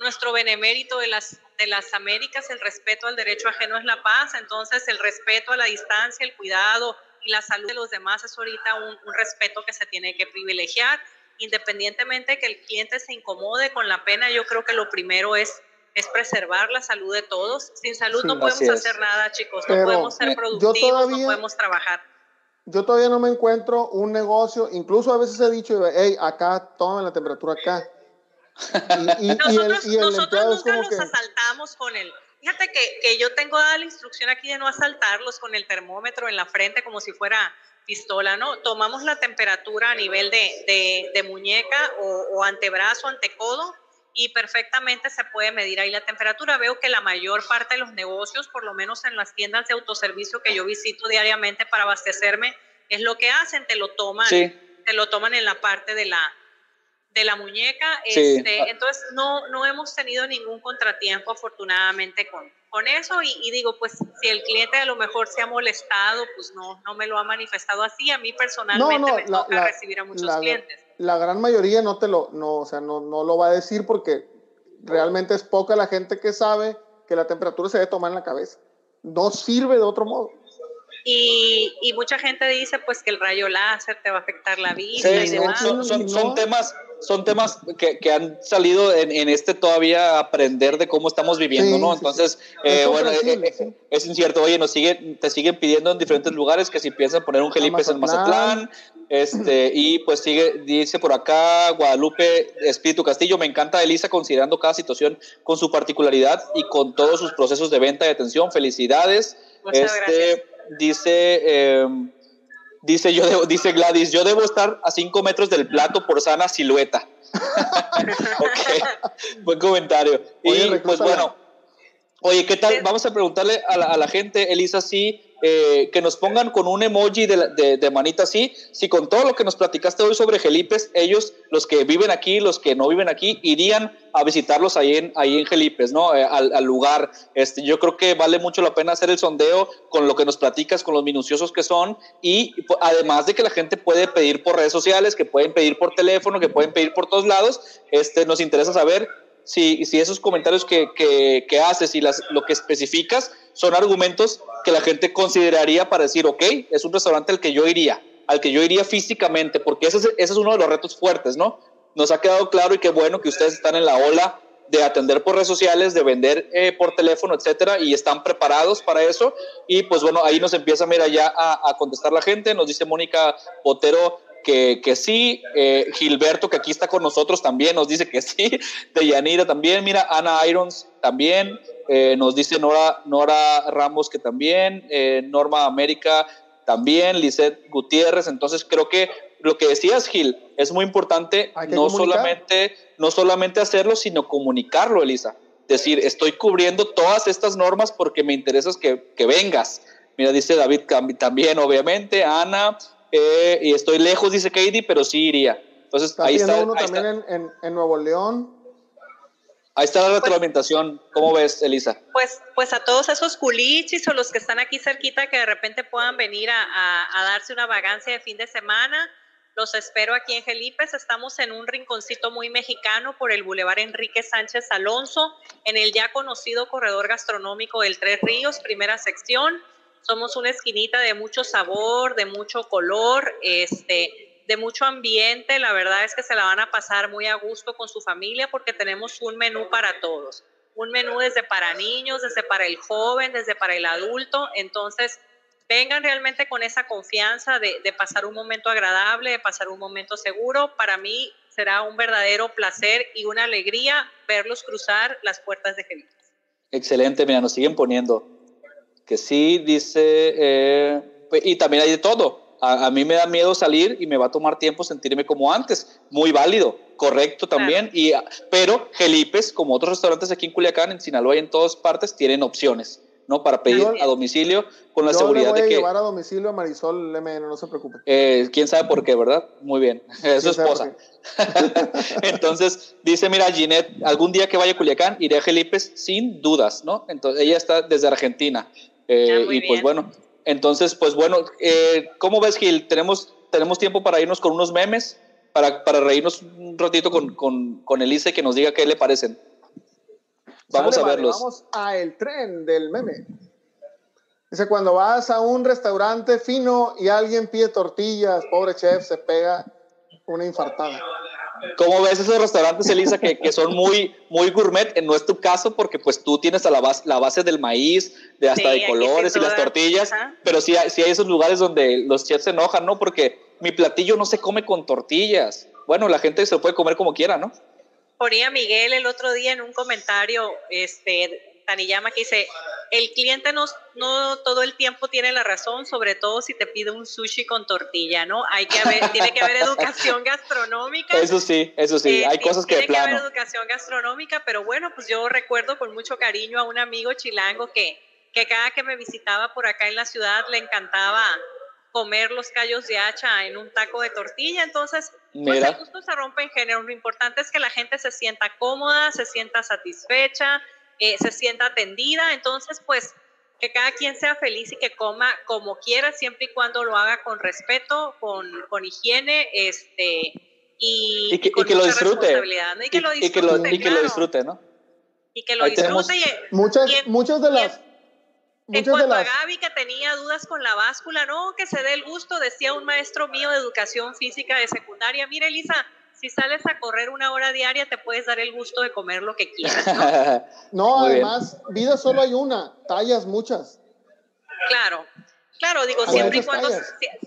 nuestro benemérito de las, de las Américas, el respeto al derecho ajeno es la paz, entonces el respeto a la distancia, el cuidado y la salud de los demás es ahorita un, un respeto que se tiene que privilegiar, independientemente de que el cliente se incomode con la pena, yo creo que lo primero es es preservar la salud de todos. Sin salud no podemos hacer nada, chicos. No podemos ser productivos, no podemos trabajar. Yo todavía no me encuentro un negocio, incluso a veces he dicho, hey, acá tomen la temperatura acá. Y, nosotros, nunca los asaltamos con el... Fíjate que, que yo tengo dada la instrucción aquí de no asaltarlos con el termómetro en la frente como si fuera pistola, ¿no? Tomamos la temperatura a nivel de, de, de muñeca o, o antebrazo, antecodo, y perfectamente se puede medir ahí la temperatura. Veo que la mayor parte de los negocios, por lo menos en las tiendas de autoservicio que yo visito diariamente para abastecerme, es lo que hacen, te lo toman, te lo toman en la parte de la, de la muñeca. Este, entonces no, no hemos tenido ningún contratiempo afortunadamente con, con eso y, y, digo, pues si el cliente a lo mejor se ha molestado, pues no, no me lo ha manifestado así. A mí personalmente me toca recibir a muchos clientes la gran mayoría no te lo, no, o sea, no, no lo va a decir porque realmente es poca la gente que sabe que la temperatura se debe tomar en la cabeza. No sirve de otro modo. Y, y, mucha gente dice pues que el rayo láser te va a afectar la vista. Sí, son, son, son, temas, son temas que, que han salido en, en, este todavía aprender de cómo estamos viviendo, ¿no? Entonces, eh, bueno, eh, eh, es incierto. Oye, nos sigue, te siguen pidiendo en diferentes lugares que si piensan poner un gelipes en Mazatlán, este, y pues sigue, dice por acá Guadalupe Espíritu Castillo, me encanta Elisa considerando cada situación con su particularidad y con todos sus procesos de venta y atención. Felicidades. Muchas este, gracias. Dice, eh, dice, yo debo, dice Gladys, yo debo estar a 5 metros del plato por sana silueta. ok, buen comentario. y pues bueno, oye, ¿qué tal? Vamos a preguntarle a la, a la gente, Elisa, si eh, que nos pongan con un emoji de, de, manita así, si con todo lo que nos platicaste hoy sobre Gelipes, ellos, los que viven aquí, los que no viven aquí, irían a visitarlos ahí en, ahí en Gelipes, ¿no? Eh, al, al, lugar. Este, yo creo que vale mucho la pena hacer el sondeo con lo que nos platicas, con los minuciosos que son, y además de que la gente puede pedir por redes sociales, que pueden pedir por teléfono, que pueden pedir por todos lados, este, nos interesa saber si, si esos comentarios que, que, que haces y las, lo que especificas son argumentos que la gente consideraría para decir, ok, es un restaurante al que yo iría, al que yo iría físicamente, porque ese es, ese es uno de los retos fuertes, ¿no? Nos ha quedado claro y qué bueno que ustedes están en la ola de atender por redes sociales, de vender eh, por teléfono, etcétera, y están preparados para eso. Y pues bueno, ahí nos empieza mira, ya a, a contestar la gente. Nos dice Mónica Botero que, que sí. Eh, Gilberto, que aquí está con nosotros también, nos dice que sí. Deyanira también. Mira, Ana Irons también. Eh, nos dice Nora, Nora Ramos que también. Eh, Norma América también. Lisette Gutiérrez. Entonces creo que lo que decías, Gil, es muy importante no solamente, no solamente hacerlo, sino comunicarlo, Elisa. Decir, estoy cubriendo todas estas normas porque me interesa que, que vengas. Mira, dice David también, obviamente, Ana, eh, y estoy lejos, dice Katie, pero sí iría. Entonces, ahí está. uno también En, en, Nuevo León. Ahí está la retroalimentación. ¿Cómo ves, Elisa? Pues, pues a todos esos culichis o los que están aquí cerquita que de repente puedan venir a, a, a darse una vagancia de fin de semana, los espero aquí en Gelipes. Estamos en un rinconcito muy mexicano por el Boulevard Enrique Sánchez Alonso, en el ya conocido corredor gastronómico del Tres Ríos, primera sección. Somos una esquinita de mucho sabor, de mucho color, este, de mucho ambiente. La verdad es que se la van a pasar muy a gusto con su familia porque tenemos un menú para todos. Un menú desde para niños, desde para el joven, desde para el adulto. Entonces, vengan realmente con esa confianza de, de, pasar un momento agradable, de pasar un momento seguro. Para mí será un verdadero placer y una alegría verlos cruzar las puertas de Felipe. Excelente, mira, nos siguen poniendo que sí dice, eh, pues, y también hay de todo. A, a, mí me da miedo salir y me va a tomar tiempo sentirme como antes. Muy válido, correcto también. Y, pero Gelipes, como otros restaurantes aquí en Culiacán, en Sinaloa y en todas partes, tienen opciones. ¿no? Para pedir a domicilio con la seguridad de que... llevar a domicilio a Marisol MN, no se preocupe. Eh, ¿Quién sabe por qué, verdad? Muy bien, es su esposa. Entonces, dice, mira, Ginette, algún día que vaya a Culiacán, iré a Gelipes sin dudas, ¿no? Entonces, ella está desde Argentina. Eh, y pues bueno, entonces, pues bueno, eh, ¿cómo ves, Gil? ¿Tenemos, ¿Tenemos tiempo para irnos con unos memes? Para, para reírnos un ratito con, con, con Elise que nos diga qué le parecen. Vamos a verlos. vamos a el tren del meme. Dice, cuando vas a un restaurante fino y alguien pide tortillas, pobre chef, se pega una infartada. ¿Cómo ves esos restaurantes, Elisa, que, que, son muy, muy gourmet? No es tu caso porque pues tú tienes a la base, la base del maíz, de hasta de colores y las tortillas, pero sí hay, sí hay esos lugares donde los chefs se enojan, ¿no? Porque mi platillo no se come con tortillas. Bueno, la gente se lo puede comer como quiera, ¿no? ponía Miguel el otro día en un comentario, este, Taniyama, que dice, el cliente no, no todo el tiempo tiene la razón, sobre todo si te pide un sushi con tortilla, ¿no? Hay que haber, tiene que haber educación gastronómica. Eso sí, eso sí, eh, hay cosas que Tiene que haber educación gastronómica, pero bueno, pues yo recuerdo con mucho cariño a un amigo chilango que, que cada que me visitaba por acá en la ciudad le encantaba comer los callos de hacha en un taco de tortilla. Entonces, pues el gusto se rompe en género. Lo importante es que la gente se sienta cómoda, se sienta satisfecha, eh, se sienta atendida. Entonces, pues que cada quien sea feliz y que coma como quiera, siempre y cuando lo haga con respeto, con, con higiene, este, y, y, que, con y que lo disfrute. Y que lo disfrute. Y que lo, y que lo disfrute, ¿no? Y que lo disfrute. Y, muchas, muchas de las en cuanto a Gaby que tenía dudas con la báscula, no, que se dé el gusto, decía un maestro mío de educación física de secundaria, mira Elisa, si sales a correr una hora diaria te puedes dar el gusto de comer lo que quieras. No, además, vida solo hay una, tallas muchas. Claro, claro, digo, siempre y cuando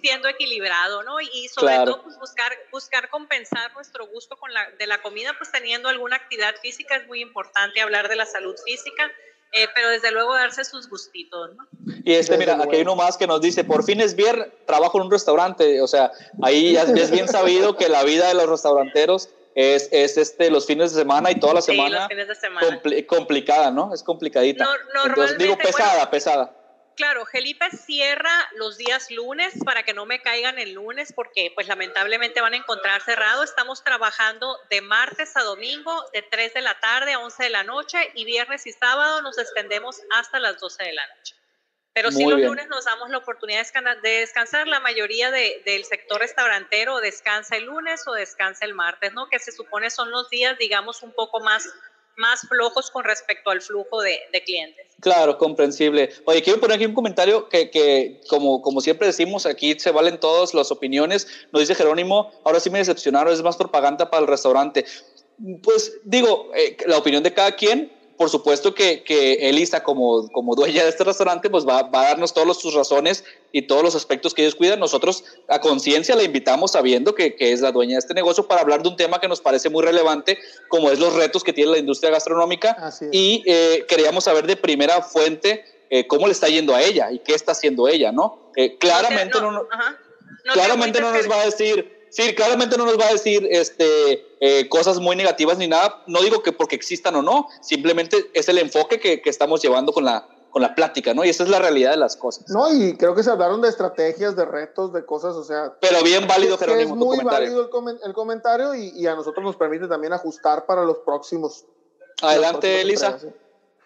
siendo equilibrado, ¿no? Y, sobre todo pues, buscar, buscar compensar nuestro gusto con la, de la comida, pues teniendo alguna actividad física, es muy importante hablar de la salud física eh, pero desde luego darse sus gustitos, ¿no? Y este, mira, aquí hay uno más que nos dice, por fin es viernes, trabajo en un restaurante, o sea, ahí ya es bien sabido que la vida de los restauranteros es, es este, los fines de semana y toda la semana, los fines de semana. complicada, ¿no? Es complicadita. Entonces digo, pesada, pesada. Claro, Gelipe cierra los días lunes para que no me caigan el lunes porque pues lamentablemente van a encontrar cerrado. Estamos trabajando de martes a domingo de 3 de la tarde a 11 de la noche y viernes y sábado nos extendemos hasta las 12 de la noche. Pero sí los lunes nos damos la oportunidad de descansar. La mayoría del sector restaurantero descansa el lunes o descansa el martes, ¿no? Que se supone son los días, digamos, un poco más más flojos con respecto al flujo de, clientes. Claro, comprensible. Oye, quiero poner aquí un comentario que, que, como, como siempre decimos, aquí se valen todas las opiniones. Nos dice Jerónimo, ahora sí me decepcionaron, es más propaganda para el restaurante. Pues digo, eh, la opinión de cada quien, por supuesto que, que Elisa, como, como dueña de este restaurante, pues va, va a darnos todas sus razones y todos los aspectos que ellos cuidan. Nosotros a conciencia la invitamos sabiendo que, que, es la dueña de este negocio para hablar de un tema que nos parece muy relevante, como es los retos que tiene la industria gastronómica. Y eh, queríamos saber de primera fuente eh, cómo le está yendo a ella y qué está haciendo ella, ¿no? Eh, claramente no, claramente no nos va a decir Sí, claramente no nos va a decir este, eh, cosas muy negativas ni nada. No digo que porque existan o no, simplemente es el enfoque que, que, estamos llevando con la, con la plática, ¿no? Y esa es la realidad de las cosas. No, y creo que se hablaron de estrategias, de retos, de cosas, o sea... Pero bien válido, Jerónimo, Es muy válido el, el comentario y, y, a nosotros nos permite también ajustar para los próximos. Adelante, Elisa.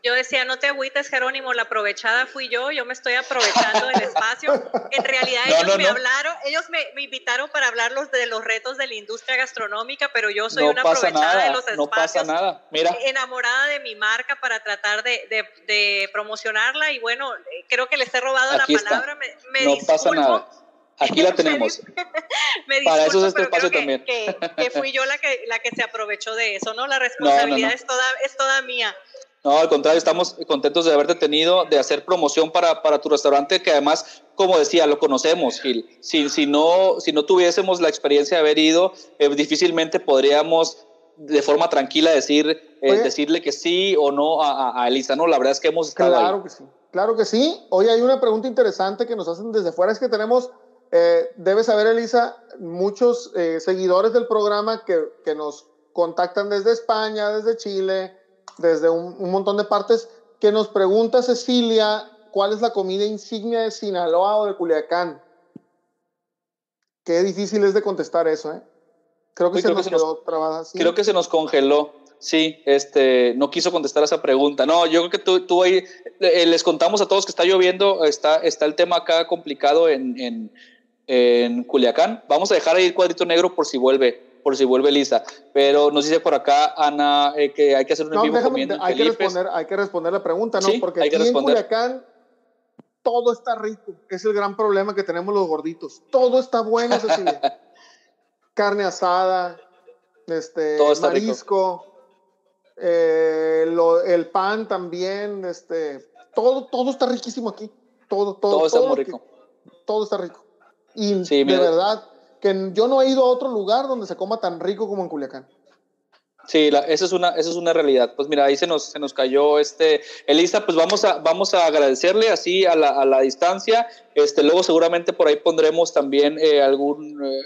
Yo decía, no te agüites, Jerónimo, la aprovechada fui yo, yo me estoy aprovechando del espacio. En realidad ellos me hablaron, ellos me, invitaron para hablarlos de los retos de la industria gastronómica, pero yo soy una aprovechada de los espacios. No pasa nada, mira. Enamorada de mi marca para tratar de, de, promocionar,la y bueno, creo que les he robado la palabra, me, me No pasa nada. Aquí la tenemos. me disculpo, Para eso es este espacio también. Que, que, fui yo la que, la que se aprovechó de eso, ¿no? La responsabilidad Es, toda, es toda mía. No, al contrario, estamos contentos de haberte tenido, de hacer promoción para, para tu restaurante, que además, como decía, lo conocemos, Gil. Si, si, no, si no tuviésemos la experiencia de haber ido, eh, difícilmente podríamos de forma tranquila decir, eh, decirle que sí o no a, a, Elisa. No, la verdad es que hemos estado Claro que sí. Claro que sí. Hoy hay una pregunta interesante que nos hacen desde fuera, es que tenemos, eh, debes saber, Elisa, muchos seguidores del programa que, que nos contactan desde España, desde Chile, desde un, montón de partes que nos pregunta Cecilia, ¿cuál es la comida insignia de Sinaloa o de Culiacán? Qué difícil es de contestar eso, ¿eh? Creo que, se, nos quedó trabada. Creo que se nos congeló. Sí, este, no quiso contestar esa pregunta. No, yo creo que tú, tú ahí, eh, les contamos a todos que está lloviendo, está, está el tema acá complicado en, en, en Culiacán. Vamos a dejar ahí el cuadrito negro por si vuelve, por si vuelve Lisa. Pero nos dice por acá Ana eh, que hay que hacer un no, vivo comiendo. Hay que, responder, hay que responder la pregunta, ¿no? Porque aquí en Culiacán todo está rico. Es el gran problema que tenemos los gorditos. Todo está bueno, Cecilia. carne asada, este, marisco, eh, el pan también, este, todo, todo está riquísimo aquí. Todo, todo, todo está muy rico. todo está rico. Y de verdad, que yo no he ido a otro lugar donde se coma tan rico como en Culiacán. Sí, esa, es una, esa es una realidad. Pues mira, ahí se nos, se nos cayó este. Elisa, pues vamos a, vamos a agradecerle así a la, a la distancia. Este, luego seguramente por ahí pondremos también eh, algún. Eh,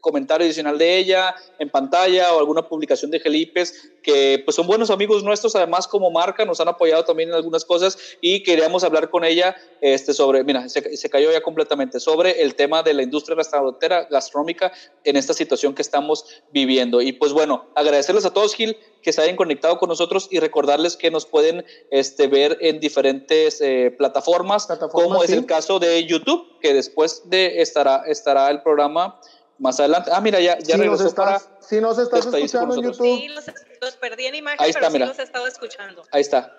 comentario adicional de ella en pantalla o alguna publicación de Gelipes, que pues son buenos amigos nuestros, además como marca nos han apoyado también en algunas cosas y queríamos hablar con ella este, sobre, mira, se, se cayó ya completamente, sobre el tema de la industria restaurantera gastronómica en esta situación que estamos viviendo. Y pues bueno, agradecerles a todos, Gil, que se hayan conectado con nosotros y recordarles que nos pueden este, ver en diferentes eh, plataformas, como es el caso de YouTube, que después de estará, estará el programa más adelante. Ah, mira, ya, ya si regresó nos estás, Si nos estás escuchando en YouTube. Sí, los, perdí en imagen, Ahí está, pero mira. sí los he estado escuchando. Ahí está.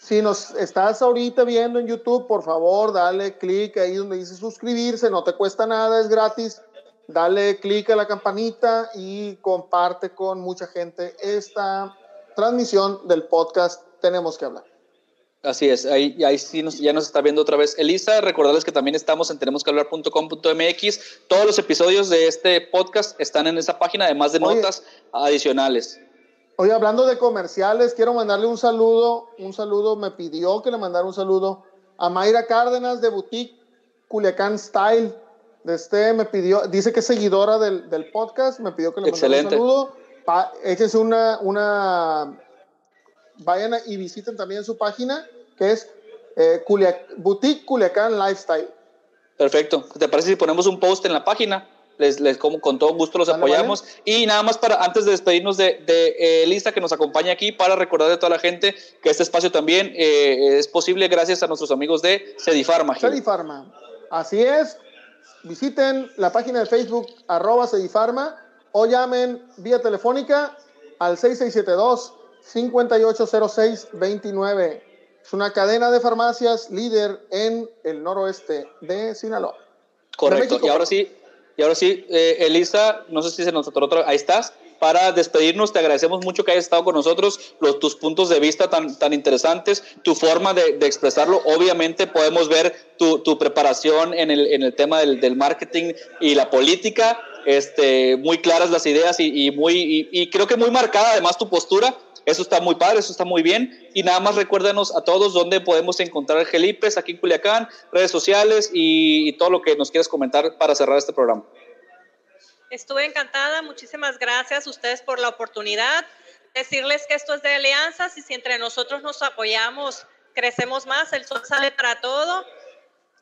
Si nos estás ahorita viendo en YouTube, por favor, dale clic ahí donde dice suscribirse, no te cuesta nada, es gratis. Dale clic a la campanita y comparte con mucha gente esta transmisión del podcast Tenemos que hablar. Así es, ahí, ahí sí nos, ya nos está viendo otra vez Elisa. Recordarles que también estamos en tenemosquehablar.com.mx. Todos los episodios de este podcast están en esa página, además de notas adicionales. Oye, hablando de comerciales, quiero mandarle un saludo. Un saludo, me pidió que le mandara un saludo a Mayra Cárdenas de Boutique Culiacán Style. De este me pidió, dice que es seguidora del, del podcast, me pidió que le mandara un saludo. échense una, una vayan y visiten también su página, que es eh, Boutique Culiacán Lifestyle. Perfecto. ¿Te parece si ponemos un post en la página? Les, les como con todo gusto los apoyamos. Y nada más para, antes de despedirnos de, de eh, Lisa que nos acompaña aquí, para recordar a toda la gente que este espacio también eh, es posible gracias a nuestros amigos de Cedifarma. Cedifarma. Así es. Visiten la página de Facebook, arroba Cedifarma, o llamen vía telefónica al 6672 580629. Es una cadena de farmacias líder en el noroeste de Sinaloa. Correcto. y ahora sí, y ahora sí, eh, Elisa, no sé si se nos otra, ahí estás. Para despedirnos, te agradecemos mucho que hayas estado con nosotros, los, tus puntos de vista tan, tan interesantes, tu forma de, expresarlo. Obviamente podemos ver tu, tu preparación en el, en el tema del, del, marketing y la política, este, muy claras las ideas y, y muy, y creo que muy marcada además tu postura eso está muy padre, eso está muy bien. Y nada más recuérdanos a todos dónde podemos encontrar Gelipes aquí en Culiacán, redes sociales y, todo lo que nos quieras comentar para cerrar este programa. Estuve encantada, muchísimas gracias a ustedes por la oportunidad. Decirles que esto es de alianzas y si entre nosotros nos apoyamos, crecemos más, el sol sale para todo.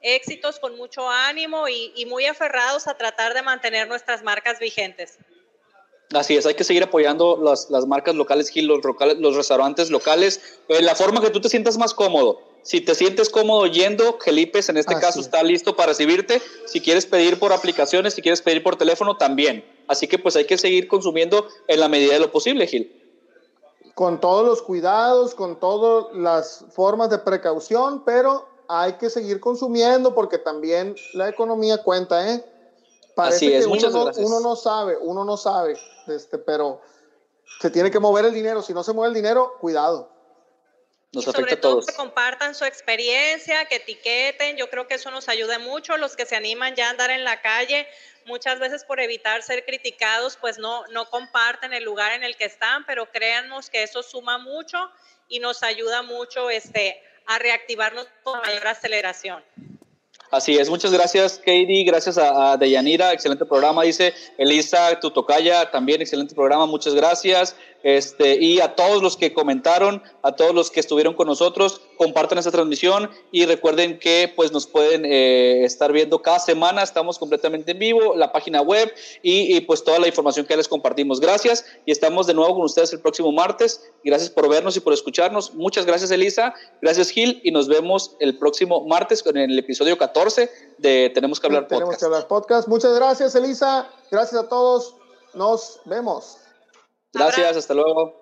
Éxitos con mucho ánimo y, y muy aferrados a tratar de mantener nuestras marcas vigentes. Así es, hay que seguir apoyando las, las marcas locales, Gil, los, locales, los restaurantes locales, en la forma que tú te sientas más cómodo. Si te sientes cómodo yendo, Gelipes en este caso está listo para recibirte. Si quieres pedir por aplicaciones, si quieres pedir por teléfono, también. Así que pues hay que seguir consumiendo en la medida de lo posible, Gil. Con todos los cuidados, con todas las formas de precaución, pero hay que seguir consumiendo porque también la economía cuenta, ¿eh? Parece Así es, que muchas uno, gracias. uno no sabe, uno no sabe, este, pero se tiene que mover el dinero. Si no se mueve el dinero, cuidado. Nos y sobre todo que compartan su experiencia, que etiqueten, yo creo que eso nos ayuda mucho, los que se animan ya a andar en la calle, muchas veces por evitar ser criticados, pues no, no comparten el lugar en el que están, pero créanos que eso suma mucho y nos ayuda mucho este, a reactivarnos con mayor aceleración. Así es, muchas gracias Katie, gracias a, Deyanira, excelente programa, dice Elisa Tutocaya, también excelente programa, muchas gracias. Este, y a todos los que comentaron, a todos los que estuvieron con nosotros, compartan esta transmisión y recuerden que pues nos pueden eh, estar viendo cada semana, estamos completamente en vivo, la página web y, pues toda la información que les compartimos. Gracias y estamos de nuevo con ustedes el próximo martes. Gracias por vernos y por escucharnos. Muchas gracias Elisa, gracias Gil y nos vemos el próximo martes con el episodio 14 de Tenemos que hablar podcast. Tenemos que hablar podcast. Muchas gracias Elisa, gracias a todos, nos vemos. Gracias, hasta luego.